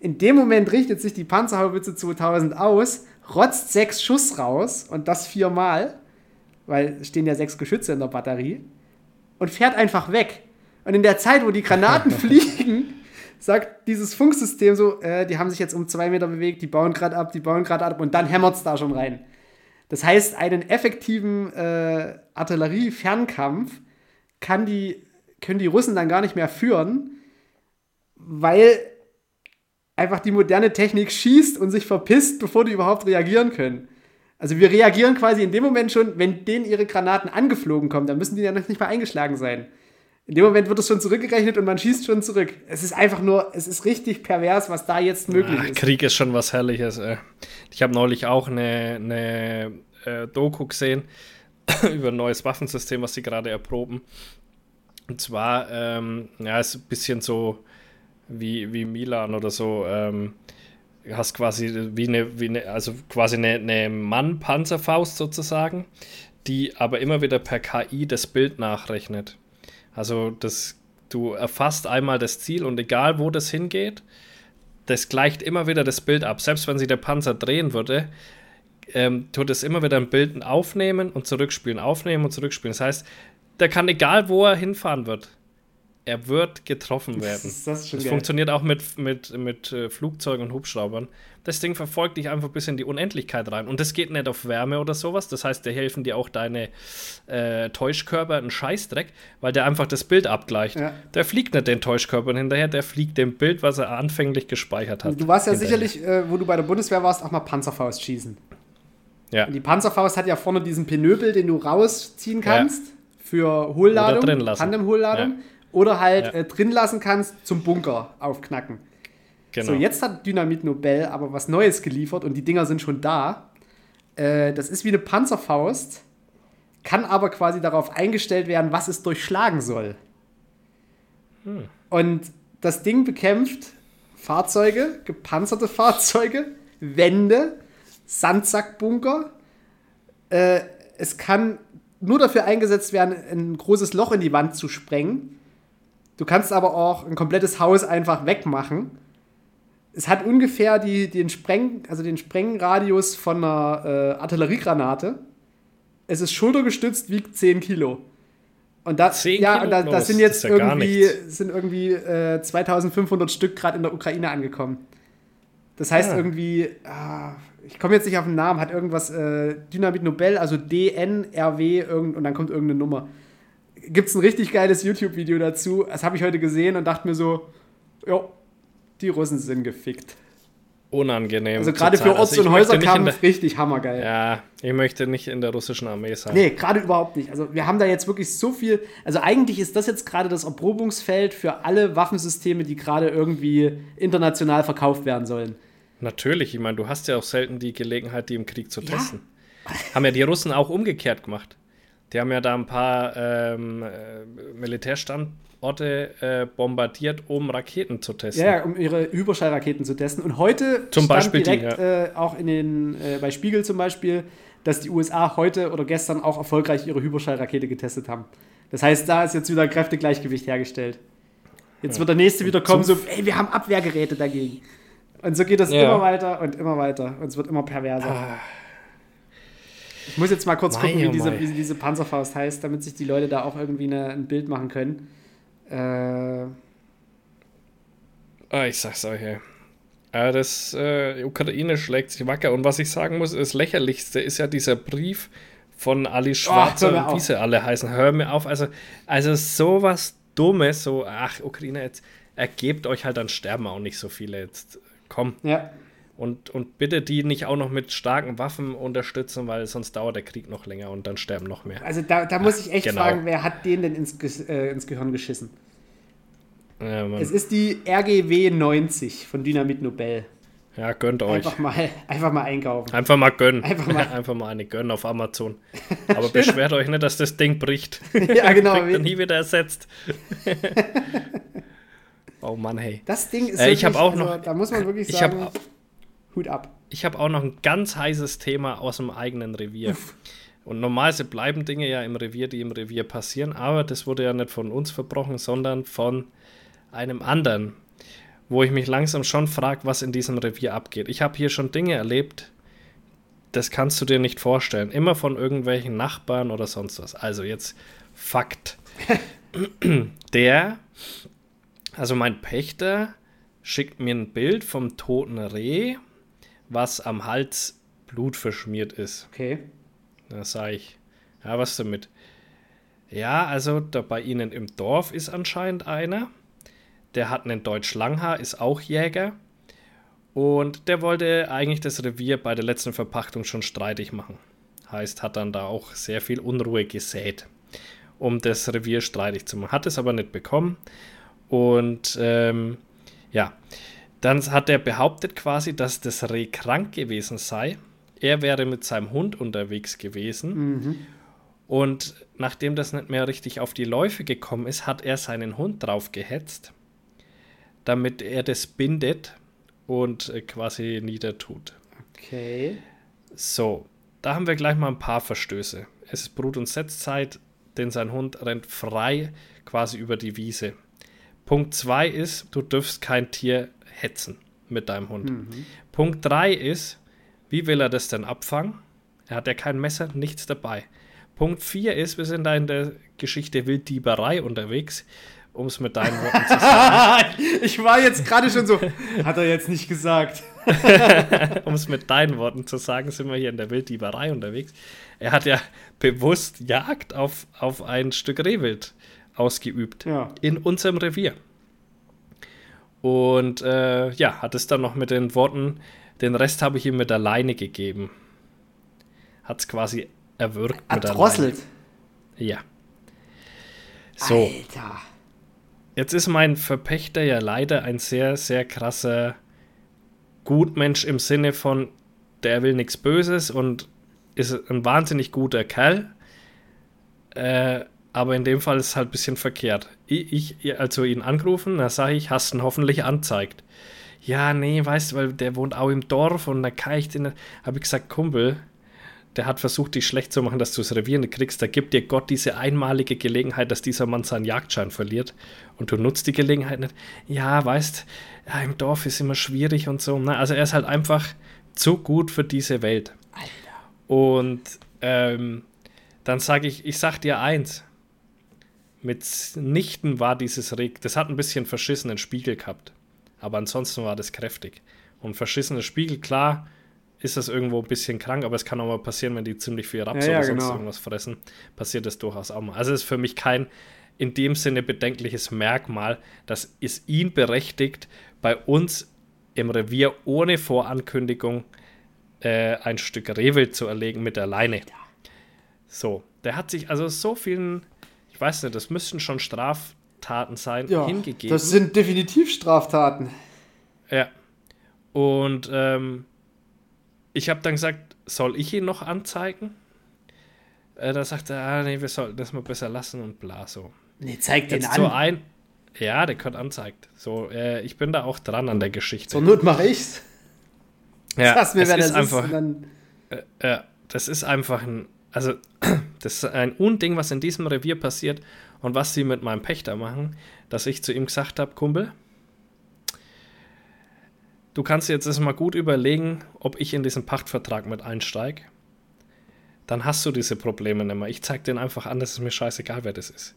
Speaker 3: In dem Moment richtet sich die Panzerhaubitze 2000 aus, rotzt sechs Schuss raus und das viermal weil es stehen ja sechs Geschütze in der Batterie, und fährt einfach weg. Und in der Zeit, wo die Granaten fliegen, sagt dieses Funksystem so, äh, die haben sich jetzt um zwei Meter bewegt, die bauen gerade ab, die bauen gerade ab und dann hämmert es da schon rein. Das heißt, einen effektiven äh, Artillerie-Fernkampf kann die, können die Russen dann gar nicht mehr führen, weil einfach die moderne Technik schießt und sich verpisst, bevor die überhaupt reagieren können. Also wir reagieren quasi in dem Moment schon, wenn denen ihre Granaten angeflogen kommen, dann müssen die ja noch nicht mal eingeschlagen sein. In dem Moment wird es schon zurückgerechnet und man schießt schon zurück. Es ist einfach nur, es ist richtig pervers, was da jetzt möglich Ach, ist.
Speaker 2: Krieg ist schon was Herrliches. Ey. Ich habe neulich auch eine, eine äh, Doku gesehen über ein neues Waffensystem, was sie gerade erproben. Und zwar, ähm, ja, ist ein bisschen so wie, wie Milan oder so. Ähm, hast quasi wie eine, wie eine also quasi eine, eine Mann-Panzerfaust sozusagen, die aber immer wieder per KI das Bild nachrechnet. Also das, du erfasst einmal das Ziel und egal wo das hingeht, das gleicht immer wieder das Bild ab. Selbst wenn sich der Panzer drehen würde, ähm, tut es immer wieder ein Bild aufnehmen und zurückspielen, aufnehmen und zurückspielen. Das heißt, der kann egal wo er hinfahren wird, er wird getroffen werden. Das, das, das funktioniert auch mit, mit, mit äh, Flugzeugen und Hubschraubern. Das Ding verfolgt dich einfach bis in die Unendlichkeit rein. Und das geht nicht auf Wärme oder sowas. Das heißt, da helfen dir auch deine äh, Täuschkörper einen Scheißdreck, weil der einfach das Bild abgleicht. Ja. Der fliegt nicht den Täuschkörpern hinterher, der fliegt dem Bild, was er anfänglich gespeichert hat.
Speaker 3: Du warst ja hinterher. sicherlich, äh, wo du bei der Bundeswehr warst, auch mal Panzerfaust schießen.
Speaker 2: Ja.
Speaker 3: Und die Panzerfaust hat ja vorne diesen Pinöbel, den du rausziehen kannst ja. für Hohlladung. Tandemhohlladung. Ja oder halt ja. äh, drin lassen kannst zum Bunker aufknacken. Genau. So, jetzt hat Dynamit Nobel aber was Neues geliefert und die Dinger sind schon da. Äh, das ist wie eine Panzerfaust, kann aber quasi darauf eingestellt werden, was es durchschlagen soll. Hm. Und das Ding bekämpft Fahrzeuge, gepanzerte Fahrzeuge, Wände, Sandsackbunker. Äh, es kann nur dafür eingesetzt werden, ein großes Loch in die Wand zu sprengen. Du kannst aber auch ein komplettes Haus einfach wegmachen. Es hat ungefähr die, den, Spreng, also den Sprengradius von einer äh, Artilleriegranate. Es ist schultergestützt, wiegt 10 Kilo. Und das, ja, und da, das sind jetzt ja irgendwie, sind irgendwie äh, 2500 Stück gerade in der Ukraine angekommen. Das heißt ja. irgendwie, ah, ich komme jetzt nicht auf den Namen, hat irgendwas äh, Dynamit Nobel, also DNRW irgend, und dann kommt irgendeine Nummer gibt es ein richtig geiles YouTube-Video dazu. Das habe ich heute gesehen und dachte mir so, ja, die Russen sind gefickt.
Speaker 2: Unangenehm.
Speaker 3: Also gerade für Orts- also und Häuserkampf richtig hammergeil.
Speaker 2: Ja, ich möchte nicht in der russischen Armee sein.
Speaker 3: Nee, gerade überhaupt nicht. Also wir haben da jetzt wirklich so viel. Also eigentlich ist das jetzt gerade das Erprobungsfeld für alle Waffensysteme, die gerade irgendwie international verkauft werden sollen.
Speaker 2: Natürlich, ich meine, du hast ja auch selten die Gelegenheit, die im Krieg zu testen. Ja. Haben ja die Russen auch umgekehrt gemacht. Die haben ja da ein paar ähm, äh, Militärstandorte äh, bombardiert, um Raketen zu testen.
Speaker 3: Ja, um ihre Überschallraketen zu testen. Und heute
Speaker 2: zum Beispiel
Speaker 3: direkt die, ja. äh, auch in den, äh, bei Spiegel zum Beispiel, dass die USA heute oder gestern auch erfolgreich ihre Überschallrakete getestet haben. Das heißt, da ist jetzt wieder Kräftegleichgewicht hergestellt. Jetzt wird der nächste wieder kommen, so, ey, wir haben Abwehrgeräte dagegen. Und so geht das ja. immer weiter und immer weiter. Und es wird immer perverser. Ah. Ich muss jetzt mal kurz Mei, gucken, wie, diese, wie diese Panzerfaust heißt, damit sich die Leute da auch irgendwie eine, ein Bild machen können. Äh.
Speaker 2: Ah, ich sag's euch, ey. Ja, das äh, Ukraine schlägt sich wacker. Und was ich sagen muss, das Lächerlichste ist ja dieser Brief von Ali Schwarzer, oh, wie sie alle heißen. Hör mir auf. Also, also sowas Dummes, so, ach, Ukraine, jetzt ergebt euch halt, dann sterben auch nicht so viele jetzt. Komm.
Speaker 3: Ja.
Speaker 2: Und, und bitte die nicht auch noch mit starken Waffen unterstützen, weil sonst dauert der Krieg noch länger und dann sterben noch mehr.
Speaker 3: Also da, da muss ich echt genau. fragen, wer hat den denn ins, äh, ins Gehirn geschissen? Ja, es ist die RGW 90 von Dynamit Nobel.
Speaker 2: Ja, gönnt euch.
Speaker 3: Einfach mal, einfach mal einkaufen.
Speaker 2: Einfach mal gönnen. Einfach mal, einfach mal eine gönnen auf Amazon. Aber beschwert euch nicht, dass das Ding bricht.
Speaker 3: ja, genau.
Speaker 2: Kriegt nie wieder ersetzt. oh Mann, hey.
Speaker 3: Das Ding ist
Speaker 2: äh, ich wirklich, auch noch,
Speaker 3: also, da muss man wirklich sagen,
Speaker 2: ich
Speaker 3: Hut ab.
Speaker 2: Ich habe auch noch ein ganz heißes Thema aus dem eigenen Revier. Uff. Und normalerweise bleiben Dinge ja im Revier, die im Revier passieren, aber das wurde ja nicht von uns verbrochen, sondern von einem anderen, wo ich mich langsam schon frage, was in diesem Revier abgeht. Ich habe hier schon Dinge erlebt, das kannst du dir nicht vorstellen. Immer von irgendwelchen Nachbarn oder sonst was. Also jetzt Fakt. Der, also mein Pächter, schickt mir ein Bild vom toten Reh was am Hals Blut verschmiert ist.
Speaker 3: Okay.
Speaker 2: Da sage ich, ja, was damit? Ja, also da bei Ihnen im Dorf ist anscheinend einer. Der hat einen Deutsch Langhaar, ist auch Jäger. Und der wollte eigentlich das Revier bei der letzten Verpachtung schon streitig machen. Heißt, hat dann da auch sehr viel Unruhe gesät, um das Revier streitig zu machen. Hat es aber nicht bekommen. Und ähm, ja, dann hat er behauptet quasi, dass das Reh krank gewesen sei. Er wäre mit seinem Hund unterwegs gewesen. Mhm. Und nachdem das nicht mehr richtig auf die Läufe gekommen ist, hat er seinen Hund drauf gehetzt, damit er das bindet und äh, quasi niedertut.
Speaker 3: Okay.
Speaker 2: So, da haben wir gleich mal ein paar Verstöße. Es ist Brut- und Setzzeit, denn sein Hund rennt frei quasi über die Wiese. Punkt 2 ist, du dürfst kein Tier hetzen mit deinem Hund. Mhm. Punkt 3 ist, wie will er das denn abfangen? Er hat ja kein Messer, nichts dabei. Punkt 4 ist, wir sind da in der Geschichte Wilddieberei unterwegs, um es mit deinen Worten zu sagen.
Speaker 3: ich war jetzt gerade schon so, hat er jetzt nicht gesagt.
Speaker 2: um es mit deinen Worten zu sagen, sind wir hier in der Wilddieberei unterwegs. Er hat ja bewusst Jagd auf, auf ein Stück Rehwild ausgeübt. Ja. In unserem Revier. Und äh, ja, hat es dann noch mit den Worten, den Rest habe ich ihm mit der Leine gegeben. Hat es quasi erwürgt
Speaker 3: mit der Leine.
Speaker 2: Ja. So. Alter. Jetzt ist mein Verpächter ja leider ein sehr, sehr krasser Gutmensch im Sinne von, der will nichts Böses und ist ein wahnsinnig guter Kerl. Äh, aber in dem Fall ist es halt ein bisschen verkehrt. Ich, ich also ihn angerufen, da sage ich, hast ihn hoffentlich anzeigt. Ja, nee, weißt du, weil der wohnt auch im Dorf und da kann ich den. Habe ich gesagt, Kumpel, der hat versucht, dich schlecht zu machen, dass du das Revier nicht kriegst. Da gibt dir Gott diese einmalige Gelegenheit, dass dieser Mann seinen Jagdschein verliert und du nutzt die Gelegenheit nicht. Ja, weißt, ja, im Dorf ist immer schwierig und so. Ne? Also er ist halt einfach zu gut für diese Welt. Alter. Und ähm, dann sage ich, ich sag dir eins, Mitnichten war dieses Reg, das hat ein bisschen verschissenen Spiegel gehabt. Aber ansonsten war das kräftig. Und verschissener Spiegel, klar, ist das irgendwo ein bisschen krank, aber es kann auch mal passieren, wenn die ziemlich viel Raps ja, ja, oder sonst genau. irgendwas fressen, passiert das durchaus auch mal. Also es ist für mich kein in dem Sinne bedenkliches Merkmal, dass es ihn berechtigt, bei uns im Revier ohne Vorankündigung äh, ein Stück Rehwild zu erlegen mit der Leine. So, der hat sich also so vielen, weiß nicht, das müssten schon Straftaten sein, ja, hingegeben.
Speaker 3: Das sind definitiv Straftaten.
Speaker 2: Ja. Und ähm, ich habe dann gesagt, soll ich ihn noch anzeigen? Äh, da sagte er, ah, nee, wir sollten das mal besser lassen und bla so.
Speaker 3: Nee, zeig den
Speaker 2: Jetzt an. So ein, ja, der Kurt anzeigt. So, äh, ich bin da auch dran an der Geschichte.
Speaker 3: Zur Not mache ich's.
Speaker 2: Ja, Sagst mir, wer das ist einfach, ist. Äh, ja, das ist einfach ein, also das ist ein Unding, was in diesem Revier passiert und was sie mit meinem Pächter machen, dass ich zu ihm gesagt habe, Kumpel, du kannst jetzt erstmal gut überlegen, ob ich in diesen Pachtvertrag mit einsteige. Dann hast du diese Probleme nicht mehr. Ich zeige denen einfach an, dass es mir scheißegal, wer das ist.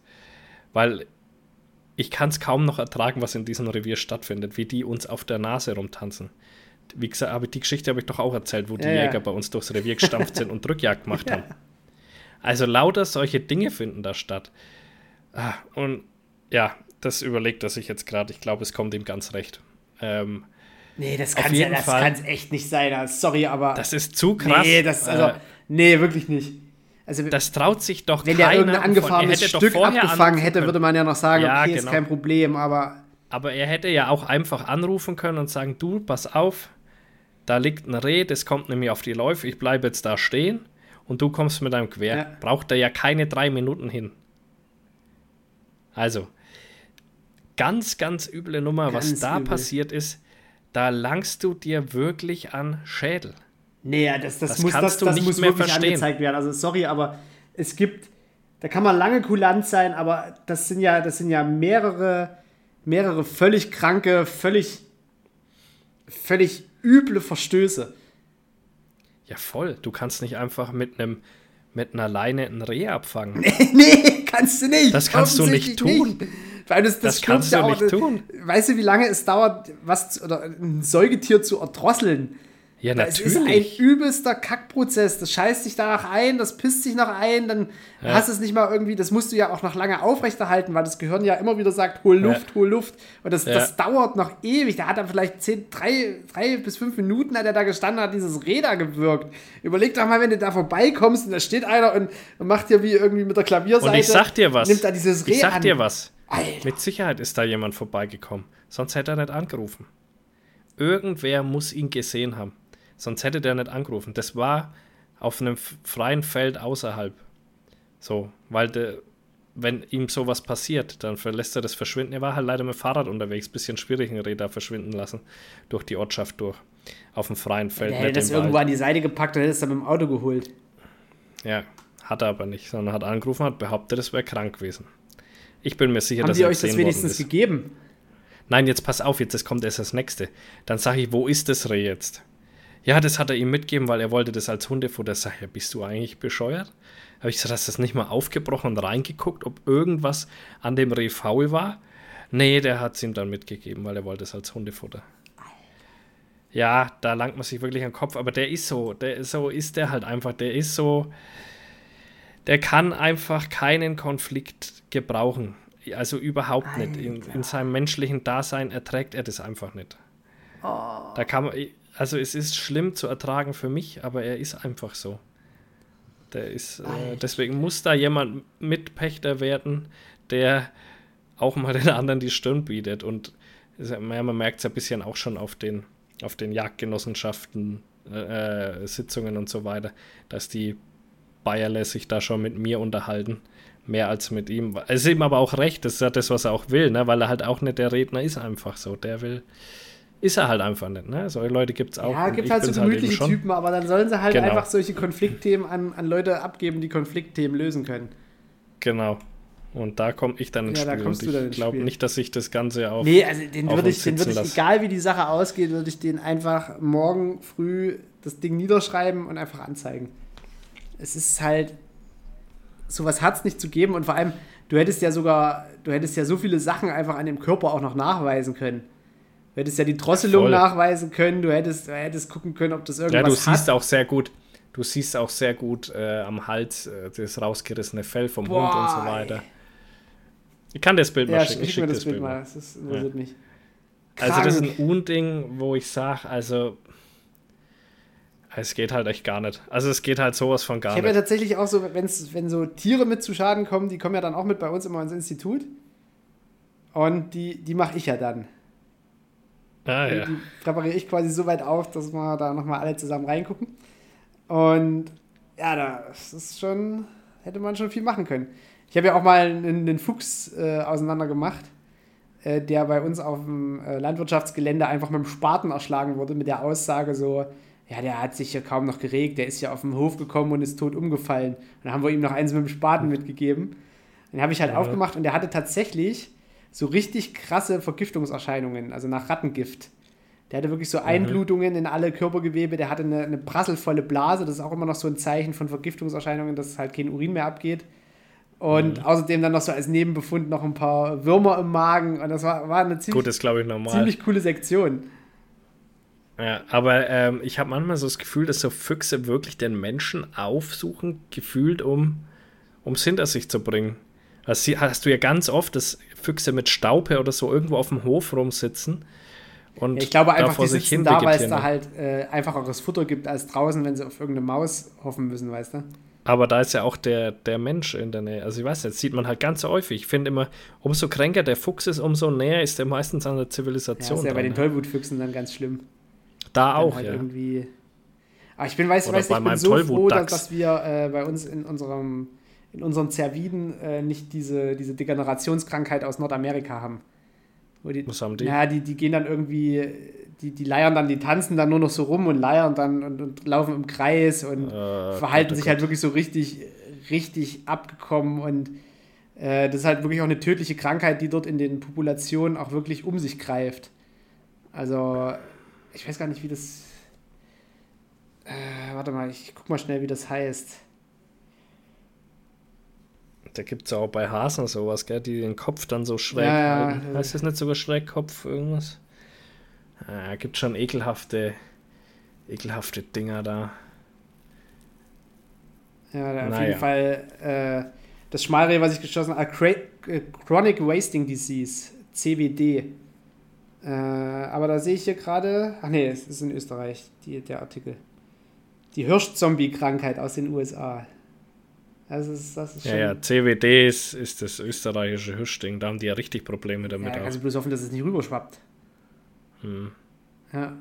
Speaker 2: Weil ich kann es kaum noch ertragen, was in diesem Revier stattfindet, wie die uns auf der Nase rumtanzen. Wie gesagt, aber die Geschichte habe ich doch auch erzählt, wo die ja, Jäger bei uns durchs Revier gestampft sind und Drückjagd gemacht ja. haben. Also lauter solche Dinge finden da statt. Ah, und ja, das überlegt er sich jetzt gerade. Ich glaube, es kommt ihm ganz recht. Ähm,
Speaker 3: nee, das kann ja, das echt nicht sein. Sorry, aber.
Speaker 2: Das ist zu krass.
Speaker 3: Nee, das, also, äh, nee, wirklich nicht.
Speaker 2: Also, das traut sich doch
Speaker 3: Wenn der irgendein angefahrenes Stück abgefangen hätte, würde man ja noch sagen, ja, okay, genau. ist kein Problem, aber.
Speaker 2: Aber er hätte ja auch einfach anrufen können und sagen, du, pass auf, da liegt ein Reh, das kommt nämlich auf die Läufe, ich bleibe jetzt da stehen und du kommst mit einem Quer. Ja. Braucht er ja keine drei Minuten hin. Also, ganz, ganz üble Nummer, ganz was da übel. passiert ist, da langst du dir wirklich an Schädel.
Speaker 3: Nee, das, das, das muss, das, das muss wirklich verstehen. angezeigt werden. Also sorry, aber es gibt, da kann man lange kulant sein, aber das sind ja, das sind ja mehrere, mehrere völlig kranke, völlig, völlig üble Verstöße.
Speaker 2: Ja, voll. Du kannst nicht einfach mit einem mit einer Leine ein Reh abfangen.
Speaker 3: Nee, nee, kannst du nicht.
Speaker 2: Das kannst du nicht tun. Nicht.
Speaker 3: Weil das, das, das kannst du ja nicht auch, tun. Weißt du, wie lange es dauert, was oder ein Säugetier zu erdrosseln?
Speaker 2: Ja, natürlich.
Speaker 3: Das ist ein übelster Kackprozess. Das scheißt sich danach ein, das pisst sich noch ein, dann ja. hast du es nicht mal irgendwie, das musst du ja auch noch lange aufrechterhalten, weil das Gehirn ja immer wieder sagt, hol Luft, ja. hol Luft. Und das, ja. das dauert noch ewig. Da hat er vielleicht zehn, drei, drei bis fünf Minuten hat er da gestanden, hat dieses Räder gewirkt. Überleg doch mal, wenn du da vorbeikommst und da steht einer und, und macht dir wie irgendwie mit der Klavierseite. Und
Speaker 2: ich sag dir was.
Speaker 3: Nimmt da dieses Reh
Speaker 2: Ich sag
Speaker 3: an.
Speaker 2: dir was. Alter. Mit Sicherheit ist da jemand vorbeigekommen. Sonst hätte er nicht angerufen. Irgendwer muss ihn gesehen haben. Sonst hätte der nicht angerufen. Das war auf einem freien Feld außerhalb. So, weil der, wenn ihm sowas passiert, dann verlässt er das Verschwinden. Er war halt leider mit dem Fahrrad unterwegs, bisschen schwierig, ein Räder verschwinden lassen, durch die Ortschaft durch, auf dem freien Feld.
Speaker 3: Der hätte das irgendwo an die Seite gepackt und hätte es dann mit dem Auto geholt.
Speaker 2: Ja, hat er aber nicht, sondern hat angerufen, hat behauptet, es wäre krank gewesen. Ich bin mir sicher,
Speaker 3: Haben
Speaker 2: dass
Speaker 3: die euch das wenigstens gegeben?
Speaker 2: Nein, jetzt pass auf, jetzt kommt erst das nächste. Dann sage ich, wo ist das Reh jetzt? Ja, das hat er ihm mitgegeben, weil er wollte das als Hundefutter. Sag ja, bist du eigentlich bescheuert? Habe ich gesagt, hast du das nicht mal aufgebrochen und reingeguckt, ob irgendwas an dem Reh faul war? Nee, der hat es ihm dann mitgegeben, weil er wollte es als Hundefutter. Ja, da langt man sich wirklich an den Kopf, aber der ist so, der so ist der halt einfach, der ist so, der kann einfach keinen Konflikt gebrauchen. Also überhaupt Alter. nicht. In, in, seinem menschlichen Dasein erträgt er das einfach nicht. Oh. Da kann man, also es ist schlimm zu ertragen für mich, aber er ist einfach so. Der ist, äh, deswegen muss da jemand Mitpächter werden, der auch mal den anderen die Stirn bietet. Und ja, man merkt es ja ein bisschen auch schon auf den, auf den Jagdgenossenschaften, äh, Sitzungen und so weiter, dass die Bayerle sich da schon mit mir unterhalten, mehr als mit ihm. Es ist ihm aber auch recht, das ist ja das, was er auch will, ne? weil er halt auch nicht der Redner ist, einfach so. Der will, ist er halt einfach nicht. Ne? Solche Leute gibt es auch.
Speaker 3: Ja, gibt halt so gemütliche halt Typen, aber dann sollen sie halt genau. einfach solche Konfliktthemen an, an Leute abgeben, die Konfliktthemen lösen können.
Speaker 2: Genau. Und da komme ich dann ins ja, Spiel. und ich glaube nicht, dass ich das Ganze auch.
Speaker 3: Nee, also den würde ich, den würd ich egal wie die Sache ausgeht, würde ich den einfach morgen früh das Ding niederschreiben und einfach anzeigen. Es ist halt, sowas hat es nicht zu geben und vor allem, du hättest ja sogar, du hättest ja so viele Sachen einfach an dem Körper auch noch nachweisen können Du hättest ja die Drosselung ja, nachweisen können, du hättest, du hättest gucken können, ob das irgendwas hat. Ja, du
Speaker 2: siehst auch sehr gut, du siehst auch sehr gut äh, am Hals äh, das rausgerissene Fell vom Boah, Hund und so weiter. Ich kann das Bild mal ja, schicken. Ich schicke das Bild mal. Das ist, interessiert ja. mich. Also das ist ein Unding, wo ich sage, also es geht halt echt gar nicht. Also es geht halt sowas von gar
Speaker 3: ich
Speaker 2: nicht. Ich
Speaker 3: habe ja tatsächlich auch so, wenn's, wenn so Tiere mit zu Schaden kommen, die kommen ja dann auch mit bei uns immer ins Institut. Und die, die mache ich ja dann. Ah, ja. Die präpariere ich quasi so weit auf, dass wir da nochmal alle zusammen reingucken. Und ja, das ist schon, hätte man schon viel machen können. Ich habe ja auch mal einen, einen Fuchs äh, auseinander gemacht, äh, der bei uns auf dem äh, Landwirtschaftsgelände einfach mit dem Spaten erschlagen wurde, mit der Aussage so, ja, der hat sich ja kaum noch geregt, der ist ja auf den Hof gekommen und ist tot umgefallen. Und dann haben wir ihm noch eins mit dem Spaten mitgegeben. Den habe ich halt ja. aufgemacht und der hatte tatsächlich so richtig krasse Vergiftungserscheinungen, also nach Rattengift. Der hatte wirklich so. Einblutungen in alle Körpergewebe, der hatte eine, eine prasselvolle Blase, das ist auch immer noch so ein Zeichen von Vergiftungserscheinungen, dass halt kein Urin mehr abgeht. Und mhm. außerdem dann noch so als Nebenbefund noch ein paar Würmer im Magen. Und das war, war eine ziemlich,
Speaker 2: Gut, ich,
Speaker 3: ziemlich coole Sektion.
Speaker 2: Ja, aber ähm, ich habe manchmal so das Gefühl, dass so Füchse wirklich den Menschen aufsuchen, gefühlt, um es hinter sich zu bringen. Das hast du ja ganz oft, dass Füchse mit Staupe oder so irgendwo auf dem Hof rumsitzen. Und
Speaker 3: ja, ich glaube einfach, die sitzen da, weil es da halt äh, einfacheres Futter gibt als draußen, wenn sie auf irgendeine Maus hoffen müssen, weißt du?
Speaker 2: Aber da ist ja auch der, der Mensch in der Nähe. Also ich weiß nicht, sieht man halt ganz häufig. Ich finde immer, umso kränker der Fuchs ist, umso näher ist er meistens an der Zivilisation. Ja,
Speaker 3: ist ja bei den ne? Tollwutfüchsen dann ganz schlimm.
Speaker 2: Da auch, halt ja.
Speaker 3: Irgendwie aber ich bin, weiß, weiß ich bin so froh, dass, dass wir äh, bei uns in unserem in unseren Zerviden äh, nicht diese, diese Degenerationskrankheit aus Nordamerika haben. Die,
Speaker 2: Was haben die?
Speaker 3: Ja, die, die gehen dann irgendwie, die, die leiern dann, die tanzen dann nur noch so rum und leiern dann und, und laufen im Kreis und äh, verhalten Gott, sich halt wirklich so richtig, richtig abgekommen und äh, das ist halt wirklich auch eine tödliche Krankheit, die dort in den Populationen auch wirklich um sich greift. Also, ich weiß gar nicht, wie das. Äh, warte mal, ich guck mal schnell, wie das heißt.
Speaker 2: Da gibt es ja auch bei Hasen sowas, gell, die den Kopf dann so schräg ja, halten. Ja. Heißt das nicht sogar Schrägkopf, irgendwas? Ja, gibt schon ekelhafte, ekelhafte Dinger da.
Speaker 3: Ja, auf naja. jeden Fall äh, das Schmalreh, was ich geschossen habe, äh, Chronic Wasting Disease, CWD. Äh, aber da sehe ich hier gerade, ach nee, es ist in Österreich, die, der Artikel. Die Hirschzombie-Krankheit aus den USA.
Speaker 2: Das ist, das ist schon ja, ja, CWD ist, ist das österreichische Hirschding. Da haben die ja richtig Probleme damit. Ja,
Speaker 3: kannst du bloß hoffen, dass es nicht rüberschwappt. Hm. Ja.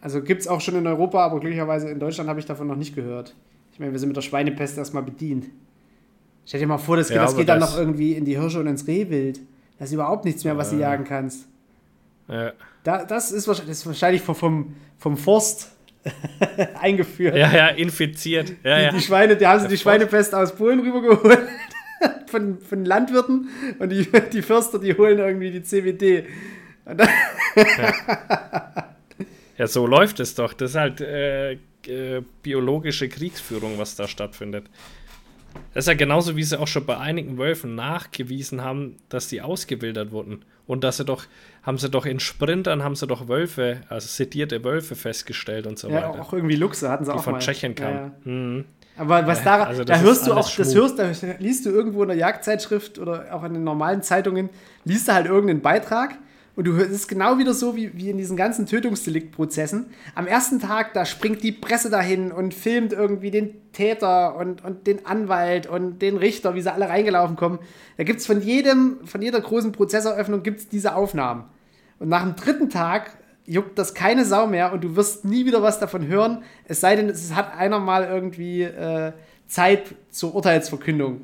Speaker 3: Also gibt es auch schon in Europa, aber glücklicherweise in Deutschland habe ich davon noch nicht gehört. Ich meine, wir sind mit der Schweinepest erstmal bedient. Stell dir mal vor, das, ja, das geht dann noch irgendwie in die Hirsche und ins Rehwild. Da ist überhaupt nichts mehr, was du jagen kannst. Ja. Da, das, ist wahrscheinlich, das ist wahrscheinlich vom, vom Forst eingeführt.
Speaker 2: Ja, ja, infiziert. Ja,
Speaker 3: die,
Speaker 2: ja.
Speaker 3: die Schweine, die haben sie die Schweinepest aus Polen rübergeholt. von, von Landwirten. Und die, die Förster, die holen irgendwie die CWD.
Speaker 2: Ja. ja. so läuft es doch. Das ist halt äh, äh, biologische Kriegsführung, was da stattfindet. Das ist ja genauso, wie sie auch schon bei einigen Wölfen nachgewiesen haben, dass die ausgewildert wurden. Und dass sie doch, haben sie doch in Sprintern, haben sie doch Wölfe, also sedierte Wölfe festgestellt und so
Speaker 3: ja, weiter. Ja, auch irgendwie Luchse hatten sie
Speaker 2: die
Speaker 3: auch
Speaker 2: von
Speaker 3: mal.
Speaker 2: Tschechien kamen. Ja. Mhm.
Speaker 3: Aber was da, also da hörst du auch, das hörst, da liest du irgendwo in der Jagdzeitschrift oder auch in den normalen Zeitungen, liest du halt irgendeinen Beitrag und du hörst, es ist genau wieder so wie, wie in diesen ganzen Tötungsdeliktprozessen. Am ersten Tag, da springt die Presse dahin und filmt irgendwie den Täter und, und den Anwalt und den Richter, wie sie alle reingelaufen kommen. Da gibt es von jedem, von jeder großen Prozesseröffnung gibt's diese Aufnahmen. Und nach dem dritten Tag juckt das keine Sau mehr und du wirst nie wieder was davon hören, es sei denn, es hat einer mal irgendwie äh, Zeit zur Urteilsverkündung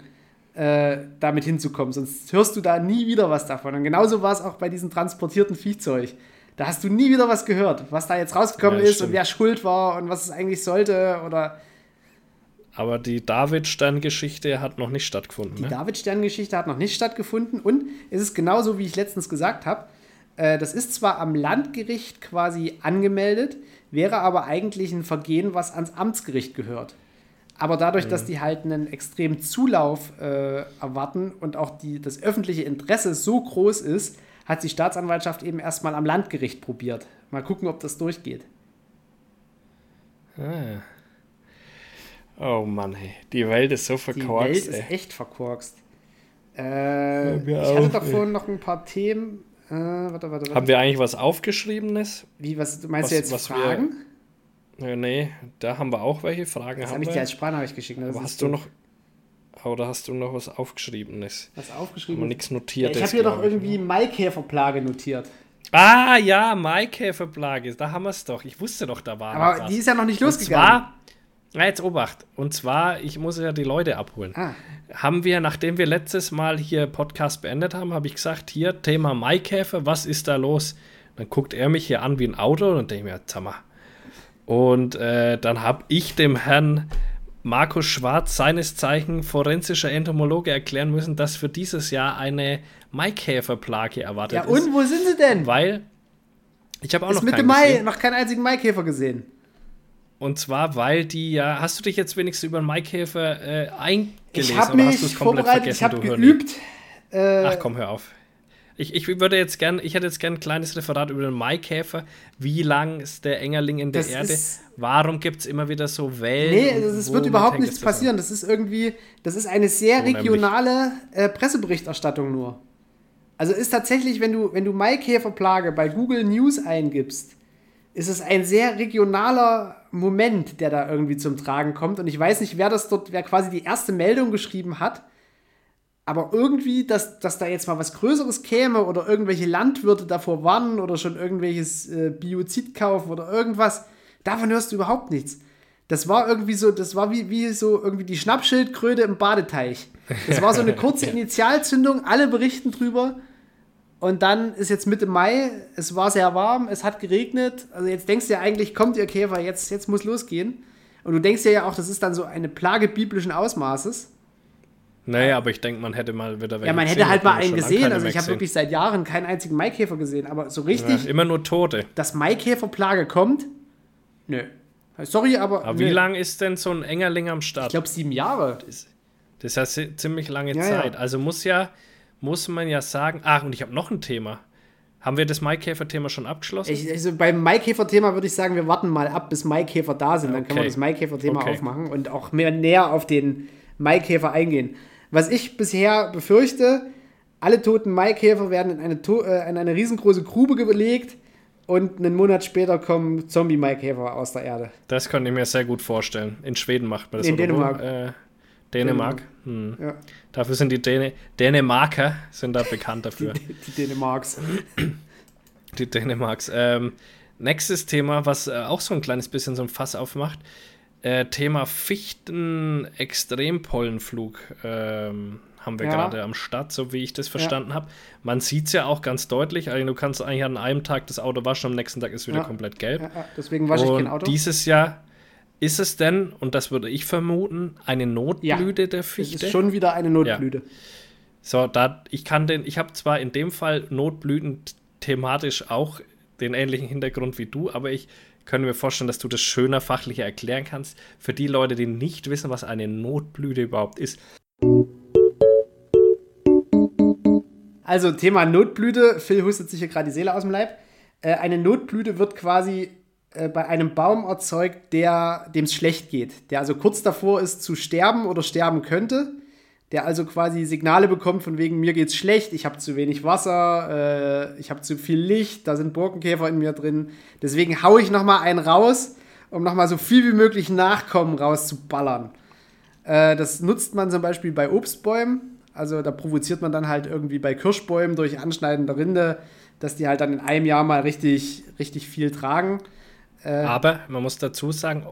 Speaker 3: äh, damit hinzukommen. Sonst hörst du da nie wieder was davon. Und genauso war es auch bei diesem transportierten Viehzeug. Da hast du nie wieder was gehört, was da jetzt rausgekommen ja, ist stimmt. und wer schuld war und was es eigentlich sollte oder.
Speaker 2: Aber die David-Stern-Geschichte hat noch nicht stattgefunden.
Speaker 3: Die ne? David-Stern-Geschichte hat noch nicht stattgefunden und es ist genauso, wie ich letztens gesagt habe. Äh, das ist zwar am Landgericht quasi angemeldet, wäre aber eigentlich ein Vergehen, was ans Amtsgericht gehört. Aber dadurch, mhm. dass die halt einen extremen Zulauf äh, erwarten und auch die, das öffentliche Interesse so groß ist, hat die Staatsanwaltschaft eben erstmal am Landgericht probiert. Mal gucken, ob das durchgeht.
Speaker 2: Ah. Oh Mann, hey. die Welt ist so verkorkst.
Speaker 3: Die Welt ey. ist echt verkorkst. Äh, ich hatte doch vorhin noch ein paar Themen. Äh, warte, warte, warte.
Speaker 2: Haben wir eigentlich was Aufgeschriebenes?
Speaker 3: Wie, was, meinst was, du jetzt was Fragen?
Speaker 2: Wir, äh, nee, da haben wir auch welche Fragen.
Speaker 3: Das habe ich dir als Sprachnachricht geschickt.
Speaker 2: Ne? Aber hast du noch, oder hast du noch was Aufgeschriebenes?
Speaker 3: Was aufgeschrieben?
Speaker 2: Aber nichts notiert.
Speaker 3: Ja, ich habe hier doch irgendwie ne? Maikäferplage notiert.
Speaker 2: Ah, ja, Maikäferplage. Da haben wir es doch. Ich wusste doch, da war
Speaker 3: Aber was. die ist ja noch nicht losgegangen.
Speaker 2: Und zwar, jetzt Obacht. Und zwar, ich muss ja die Leute abholen. Ah. Haben wir, nachdem wir letztes Mal hier Podcast beendet haben, habe ich gesagt, hier, Thema Maikäfer, was ist da los? Dann guckt er mich hier an wie ein Auto und denke mir, sag mal. Und äh, dann habe ich dem Herrn Markus Schwarz, seines Zeichen forensischer Entomologe, erklären müssen, dass für dieses Jahr eine Maikäferplage erwartet ist.
Speaker 3: Ja, und wo sind sie denn?
Speaker 2: Weil ich habe auch ist noch
Speaker 3: Mitte Mai gesehen. noch keinen einzigen Maikäfer gesehen.
Speaker 2: Und zwar, weil die ja. Hast du dich jetzt wenigstens über den Maikäfer äh, eingelesen?
Speaker 3: Ich habe mich vorbereitet, ich habe geübt.
Speaker 2: Äh, Ach komm, hör auf. Ich, ich würde jetzt gern, ich hätte jetzt gern ein kleines Referat über den Maikäfer. Wie lang ist der Engerling in der das Erde? Warum gibt es immer wieder so Wellen?
Speaker 3: Nee, es wird überhaupt nichts passieren. Das ist irgendwie, das ist eine sehr regionale äh, Presseberichterstattung nur. Also ist tatsächlich, wenn du, wenn du Maikäferplage bei Google News eingibst, ist es ein sehr regionaler Moment, der da irgendwie zum Tragen kommt. Und ich weiß nicht, wer das dort, wer quasi die erste Meldung geschrieben hat. Aber irgendwie, dass, dass da jetzt mal was Größeres käme oder irgendwelche Landwirte davor warnen oder schon irgendwelches äh, Biozid kaufen oder irgendwas, davon hörst du überhaupt nichts. Das war irgendwie so, das war wie, wie so irgendwie die Schnappschildkröte im Badeteich. Das war so eine kurze Initialzündung, alle berichten drüber. Und dann ist jetzt Mitte Mai, es war sehr warm, es hat geregnet. Also jetzt denkst du ja eigentlich, kommt ihr Käfer, jetzt, jetzt muss losgehen. Und du denkst ja auch, das ist dann so eine Plage biblischen Ausmaßes.
Speaker 2: Naja, aber ich denke, man hätte mal wieder
Speaker 3: Ja, man hätte halt mal einen gesehen. Also ich habe wirklich seit Jahren keinen einzigen Maikäfer gesehen. Aber so richtig.
Speaker 2: Ja, immer nur Tote.
Speaker 3: Dass Maikäferplage kommt? Nö. Sorry, aber.
Speaker 2: Aber nö. wie lange ist denn so ein Engerling am Start?
Speaker 3: Ich glaube sieben Jahre.
Speaker 2: Das, das ist ja ziemlich lange ja, Zeit. Ja. Also muss ja, muss man ja sagen. Ach, und ich habe noch ein Thema. Haben wir das Maikäfer-Thema schon abgeschlossen?
Speaker 3: Ich, also beim Maikäfer-Thema würde ich sagen, wir warten mal ab, bis Maikäfer da sind. Dann okay. können wir das Maikäfer-Thema okay. aufmachen und auch mehr näher auf den Maikäfer eingehen. Was ich bisher befürchte, alle toten Maikäfer werden in eine, äh, in eine riesengroße Grube gelegt und einen Monat später kommen Zombie-Maikäfer aus der Erde.
Speaker 2: Das könnte ich mir sehr gut vorstellen. In Schweden macht man das.
Speaker 3: In Dänemark.
Speaker 2: Äh, Dänemark. Hm. Ja. Dafür sind die Däne Dänemarker sind da bekannt dafür.
Speaker 3: Die, die Dänemarks.
Speaker 2: Die Dänemarks. Ähm, nächstes Thema, was äh, auch so ein kleines bisschen so ein Fass aufmacht, äh, Thema Fichten-Extrempollenflug ähm, haben wir ja. gerade am Start, so wie ich das verstanden ja. habe. Man sieht es ja auch ganz deutlich. Also du kannst eigentlich an einem Tag das Auto waschen, am nächsten Tag ist es wieder ja. komplett gelb.
Speaker 3: deswegen wasche ich kein Auto.
Speaker 2: Dieses Jahr ist es denn, und das würde ich vermuten, eine Notblüte der Fichte? Es ist
Speaker 3: schon wieder eine Notblüte.
Speaker 2: So, da ich kann den, ich habe zwar in dem Fall Notblüten thematisch auch den ähnlichen Hintergrund wie du, aber ich können wir vorstellen, dass du das schöner, fachlicher erklären kannst. Für die Leute, die nicht wissen, was eine Notblüte überhaupt ist.
Speaker 3: Also Thema Notblüte. Phil hustet sich hier gerade die Seele aus dem Leib. Äh, eine Notblüte wird quasi äh, bei einem Baum erzeugt, der dem es schlecht geht. Der also kurz davor ist zu sterben oder sterben könnte der also quasi Signale bekommt von wegen mir geht's schlecht, ich habe zu wenig Wasser, äh, ich habe zu viel Licht, da sind Borkenkäfer in mir drin. Deswegen haue ich noch mal einen raus, um noch mal so viel wie möglich Nachkommen rauszuballern. Äh, das nutzt man zum Beispiel bei Obstbäumen. Also da provoziert man dann halt irgendwie bei Kirschbäumen durch anschneidende Rinde, dass die halt dann in einem Jahr mal richtig, richtig viel tragen.
Speaker 2: Äh, Aber man muss dazu sagen,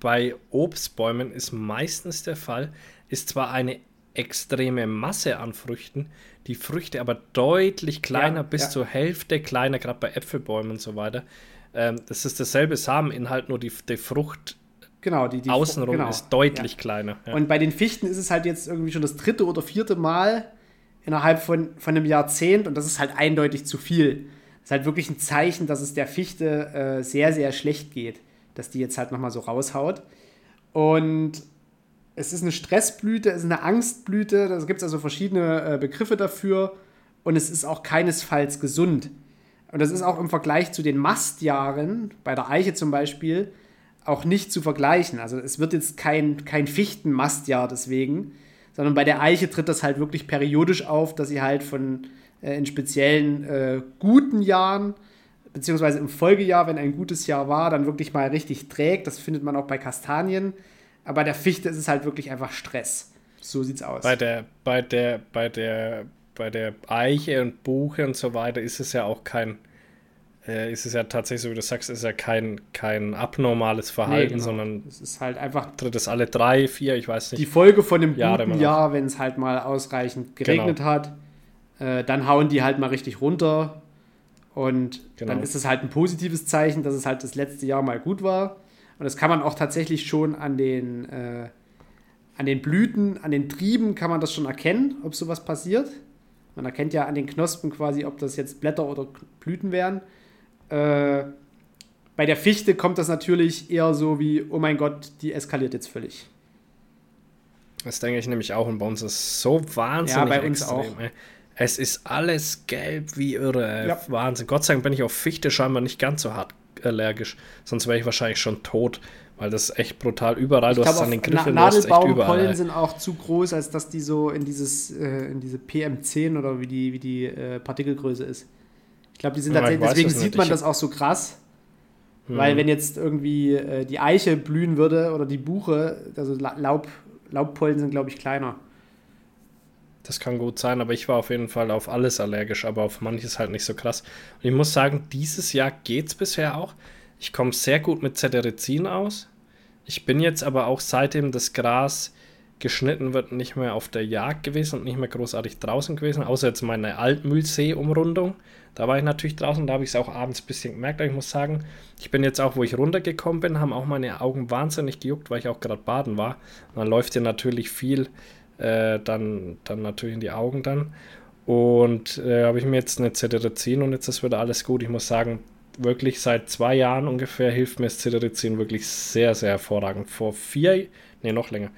Speaker 2: bei Obstbäumen ist meistens der Fall, ist zwar eine extreme Masse an Früchten, die Früchte aber deutlich kleiner, ja, bis ja. zur Hälfte kleiner, gerade bei Äpfelbäumen und so weiter. Ähm, das ist dasselbe Sameninhalt, nur die, die Frucht
Speaker 3: genau, die, die
Speaker 2: außenrum genau. ist deutlich ja. kleiner.
Speaker 3: Und bei den Fichten ist es halt jetzt irgendwie schon das dritte oder vierte Mal innerhalb von, von einem Jahrzehnt und das ist halt eindeutig zu viel. Das ist halt wirklich ein Zeichen, dass es der Fichte äh, sehr, sehr schlecht geht, dass die jetzt halt nochmal so raushaut. Und es ist eine Stressblüte, es ist eine Angstblüte, da gibt es also verschiedene äh, Begriffe dafür. und es ist auch keinesfalls gesund. Und das ist auch im Vergleich zu den Mastjahren, bei der Eiche zum Beispiel, auch nicht zu vergleichen. Also es wird jetzt kein, kein Fichtenmastjahr deswegen, sondern bei der Eiche tritt das halt wirklich periodisch auf, dass sie halt von äh, in speziellen äh, guten Jahren, beziehungsweise im Folgejahr, wenn ein gutes Jahr war, dann wirklich mal richtig trägt. Das findet man auch bei Kastanien. Aber bei der Fichte ist es halt wirklich einfach Stress. So sieht's aus.
Speaker 2: Bei der, bei der, bei der, bei der Eiche und Buche und so weiter ist es ja auch kein, äh, ist es ja tatsächlich, so wie du sagst, ist ja kein, kein abnormales Verhalten, nee, genau. sondern
Speaker 3: es ist halt einfach.
Speaker 2: Tritt es alle drei, vier, ich weiß nicht.
Speaker 3: Die Folge von dem Jahre guten Jahr, wenn es halt mal ausreichend geregnet genau. hat, äh, dann hauen die halt mal richtig runter. Und genau. dann ist es halt ein positives Zeichen, dass es halt das letzte Jahr mal gut war. Und das kann man auch tatsächlich schon an den, äh, an den Blüten, an den Trieben kann man das schon erkennen, ob sowas passiert. Man erkennt ja an den Knospen quasi, ob das jetzt Blätter oder Blüten wären. Äh, bei der Fichte kommt das natürlich eher so wie, oh mein Gott, die eskaliert jetzt völlig.
Speaker 2: Das denke ich nämlich auch und bei uns ist es so wahnsinnig Ja,
Speaker 3: bei uns extrem, auch.
Speaker 2: Ey. Es ist alles gelb wie irre. Ja. Wahnsinn. Gott sei Dank bin ich auf Fichte scheinbar nicht ganz so hart allergisch. Sonst wäre ich wahrscheinlich schon tot. Weil das ist echt brutal überall.
Speaker 3: Du ich hast an den Griffen, Na Nadelbaumpollen sind auch zu groß, als dass die so in dieses äh, in diese PM10 oder wie die, wie die äh, Partikelgröße ist. Ich glaube, die sind ja, tatsächlich, deswegen sieht man das auch so krass. Hm. Weil wenn jetzt irgendwie äh, die Eiche blühen würde oder die Buche, also Laub, Laubpollen sind, glaube ich, kleiner.
Speaker 2: Das kann gut sein, aber ich war auf jeden Fall auf alles allergisch, aber auf manches halt nicht so krass. Und ich muss sagen, dieses Jahr geht es bisher auch. Ich komme sehr gut mit Cetirizin aus. Ich bin jetzt aber auch seitdem das Gras geschnitten wird, nicht mehr auf der Jagd gewesen und nicht mehr großartig draußen gewesen, außer jetzt meine Altmühlsee-Umrundung. Da war ich natürlich draußen, da habe ich es auch abends ein bisschen gemerkt. Aber ich muss sagen, ich bin jetzt auch, wo ich runtergekommen bin, haben auch meine Augen wahnsinnig gejuckt, weil ich auch gerade baden war. Und dann läuft dir natürlich viel äh, dann, dann natürlich in die Augen dann. Und äh, habe ich mir jetzt eine Cetirizin und jetzt ist wieder alles gut. Ich muss sagen, wirklich seit zwei Jahren ungefähr hilft mir das Cetirizin wirklich sehr, sehr hervorragend. Vor vier, nee, noch länger.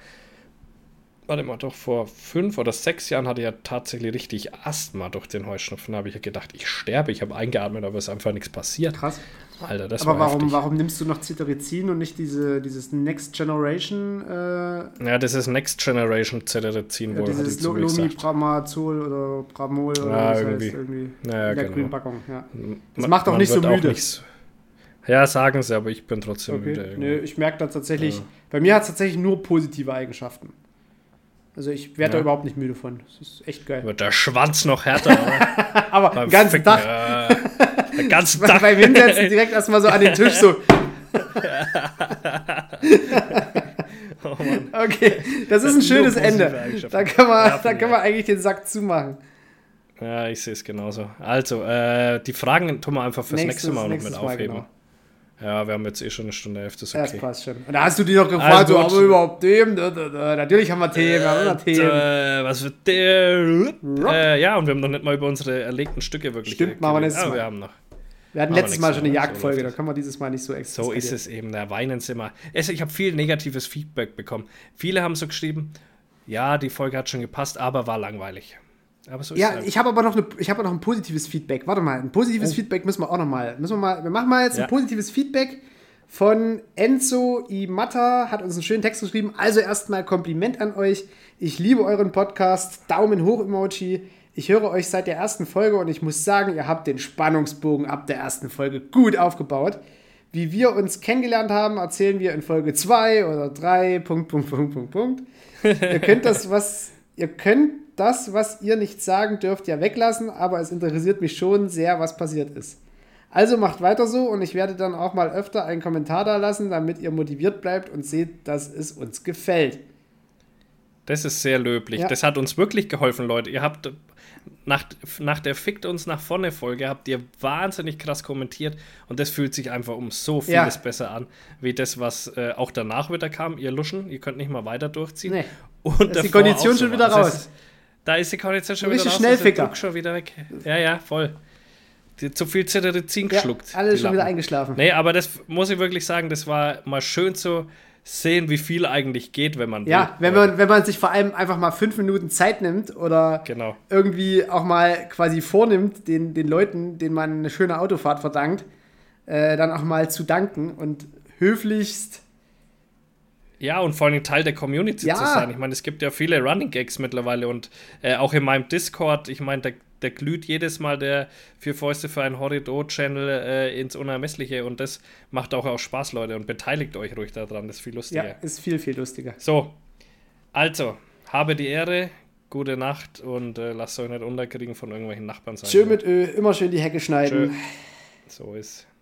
Speaker 2: Warte mal, doch vor fünf oder sechs Jahren hatte ich ja tatsächlich richtig Asthma durch den Heuschnupfen. Da habe ich ja gedacht, ich sterbe. Ich habe eingeatmet, aber es ist einfach nichts passiert.
Speaker 3: Krass. Alter, das Aber warum, warum nimmst du noch Cetirizin und nicht diese, dieses Next Generation? Äh,
Speaker 2: ja, das ist Next Generation Cetirizin,
Speaker 3: ja, wohl. Dieses Lumipramazol oder Pramol oder
Speaker 2: ja, irgendwie. Heißt irgendwie
Speaker 3: ja, in der genau. grünen Packung. Ja. Das man, macht auch nicht so müde. Nicht,
Speaker 2: ja, sagen sie, aber ich bin trotzdem okay. müde.
Speaker 3: Nö, ich merke da tatsächlich, ja. bei mir hat es tatsächlich nur positive Eigenschaften. Also ich werde ja. da überhaupt nicht müde von. Das ist echt geil.
Speaker 2: Wird der Schwanz noch härter,
Speaker 3: aber den ganzen Tag.
Speaker 2: Den ganzen Tag.
Speaker 3: Beim Hinsetzen direkt erstmal so an den Tisch so. oh okay, das ist ein schönes Ende. Da kann, man, ja, da kann man eigentlich den Sack zumachen.
Speaker 2: Ja, ich sehe es genauso. Also, äh, die Fragen tun wir einfach fürs nächstes, nächste Mal noch mit aufheben. Genau. Ja, wir haben jetzt eh schon eine Stunde elf, das ist okay.
Speaker 3: das passt schon. Und da hast du die noch gefragt, also, so, haben wir überhaupt Themen? Natürlich haben wir Themen, wir haben immer Themen.
Speaker 2: Äh, was wird der? Äh, ja, und wir haben noch nicht mal über unsere erlegten Stücke wirklich
Speaker 3: Stimmt, machen wir nächstes
Speaker 2: Mal. wir haben noch.
Speaker 3: Wir hatten letztes Mal schon eine Jagdfolge, da können wir dieses Mal nicht so extra.
Speaker 2: So ist es eben, da weinen sie immer. Ich habe viel negatives Feedback bekommen. Viele haben so geschrieben, ja, die Folge hat schon gepasst, aber war langweilig.
Speaker 3: So ja, ich habe aber noch, eine, ich hab noch ein positives Feedback. Warte mal, ein positives oh. Feedback müssen wir auch noch mal. Müssen wir mal. Wir machen mal jetzt ja. ein positives Feedback von Enzo Imata. Hat uns einen schönen Text geschrieben. Also erstmal Kompliment an euch. Ich liebe euren Podcast. Daumen hoch Emoji. Ich höre euch seit der ersten Folge und ich muss sagen, ihr habt den Spannungsbogen ab der ersten Folge gut aufgebaut. Wie wir uns kennengelernt haben, erzählen wir in Folge 2 oder 3. Punkt, Punkt, Punkt, Punkt, Punkt. ihr könnt das, was ihr könnt das, was ihr nicht sagen dürft, ja weglassen, aber es interessiert mich schon sehr, was passiert ist. Also macht weiter so und ich werde dann auch mal öfter einen Kommentar da lassen, damit ihr motiviert bleibt und seht, dass es uns gefällt.
Speaker 2: Das ist sehr löblich. Ja. Das hat uns wirklich geholfen, Leute. Ihr habt nach, nach der Fickt uns nach vorne Folge habt ihr wahnsinnig krass kommentiert und das fühlt sich einfach um so vieles ja. besser an, wie das, was äh, auch danach wieder kam. Ihr Luschen, ihr könnt nicht mal weiter durchziehen. Nee.
Speaker 3: Und ist die Kondition schon wieder raus. Ist,
Speaker 2: da ist die Kondition schon
Speaker 3: wieder raus. Schnellficker.
Speaker 2: schon wieder weg. Ja, ja, voll. Die zu viel Cetirizin geschluckt.
Speaker 3: Ja, alle schon wieder eingeschlafen.
Speaker 2: Nee, aber das muss ich wirklich sagen, das war mal schön zu, sehen, wie viel eigentlich geht, wenn man
Speaker 3: will. Ja, wenn man, wenn man sich vor allem einfach mal fünf Minuten Zeit nimmt oder
Speaker 2: genau.
Speaker 3: irgendwie auch mal quasi vornimmt, den, den Leuten, denen man eine schöne Autofahrt verdankt, äh, dann auch mal zu danken und höflichst.
Speaker 2: Ja, und vor allem Teil der Community ja. zu sein. Ich meine, es gibt ja viele Running Gags mittlerweile und äh, auch in meinem Discord, ich meine, der der glüht jedes Mal der Vier Fäuste für einen Horridor-Channel äh, ins Unermessliche und das macht auch, auch Spaß, Leute, und beteiligt euch ruhig daran, das ist viel lustiger. Ja,
Speaker 3: ist viel, viel lustiger.
Speaker 2: So, also, habe die Ehre, gute Nacht und äh, lasst euch nicht unterkriegen von irgendwelchen Nachbarn sein.
Speaker 3: Schön mit Öl, immer schön die Hecke schneiden. Schön.
Speaker 2: So ist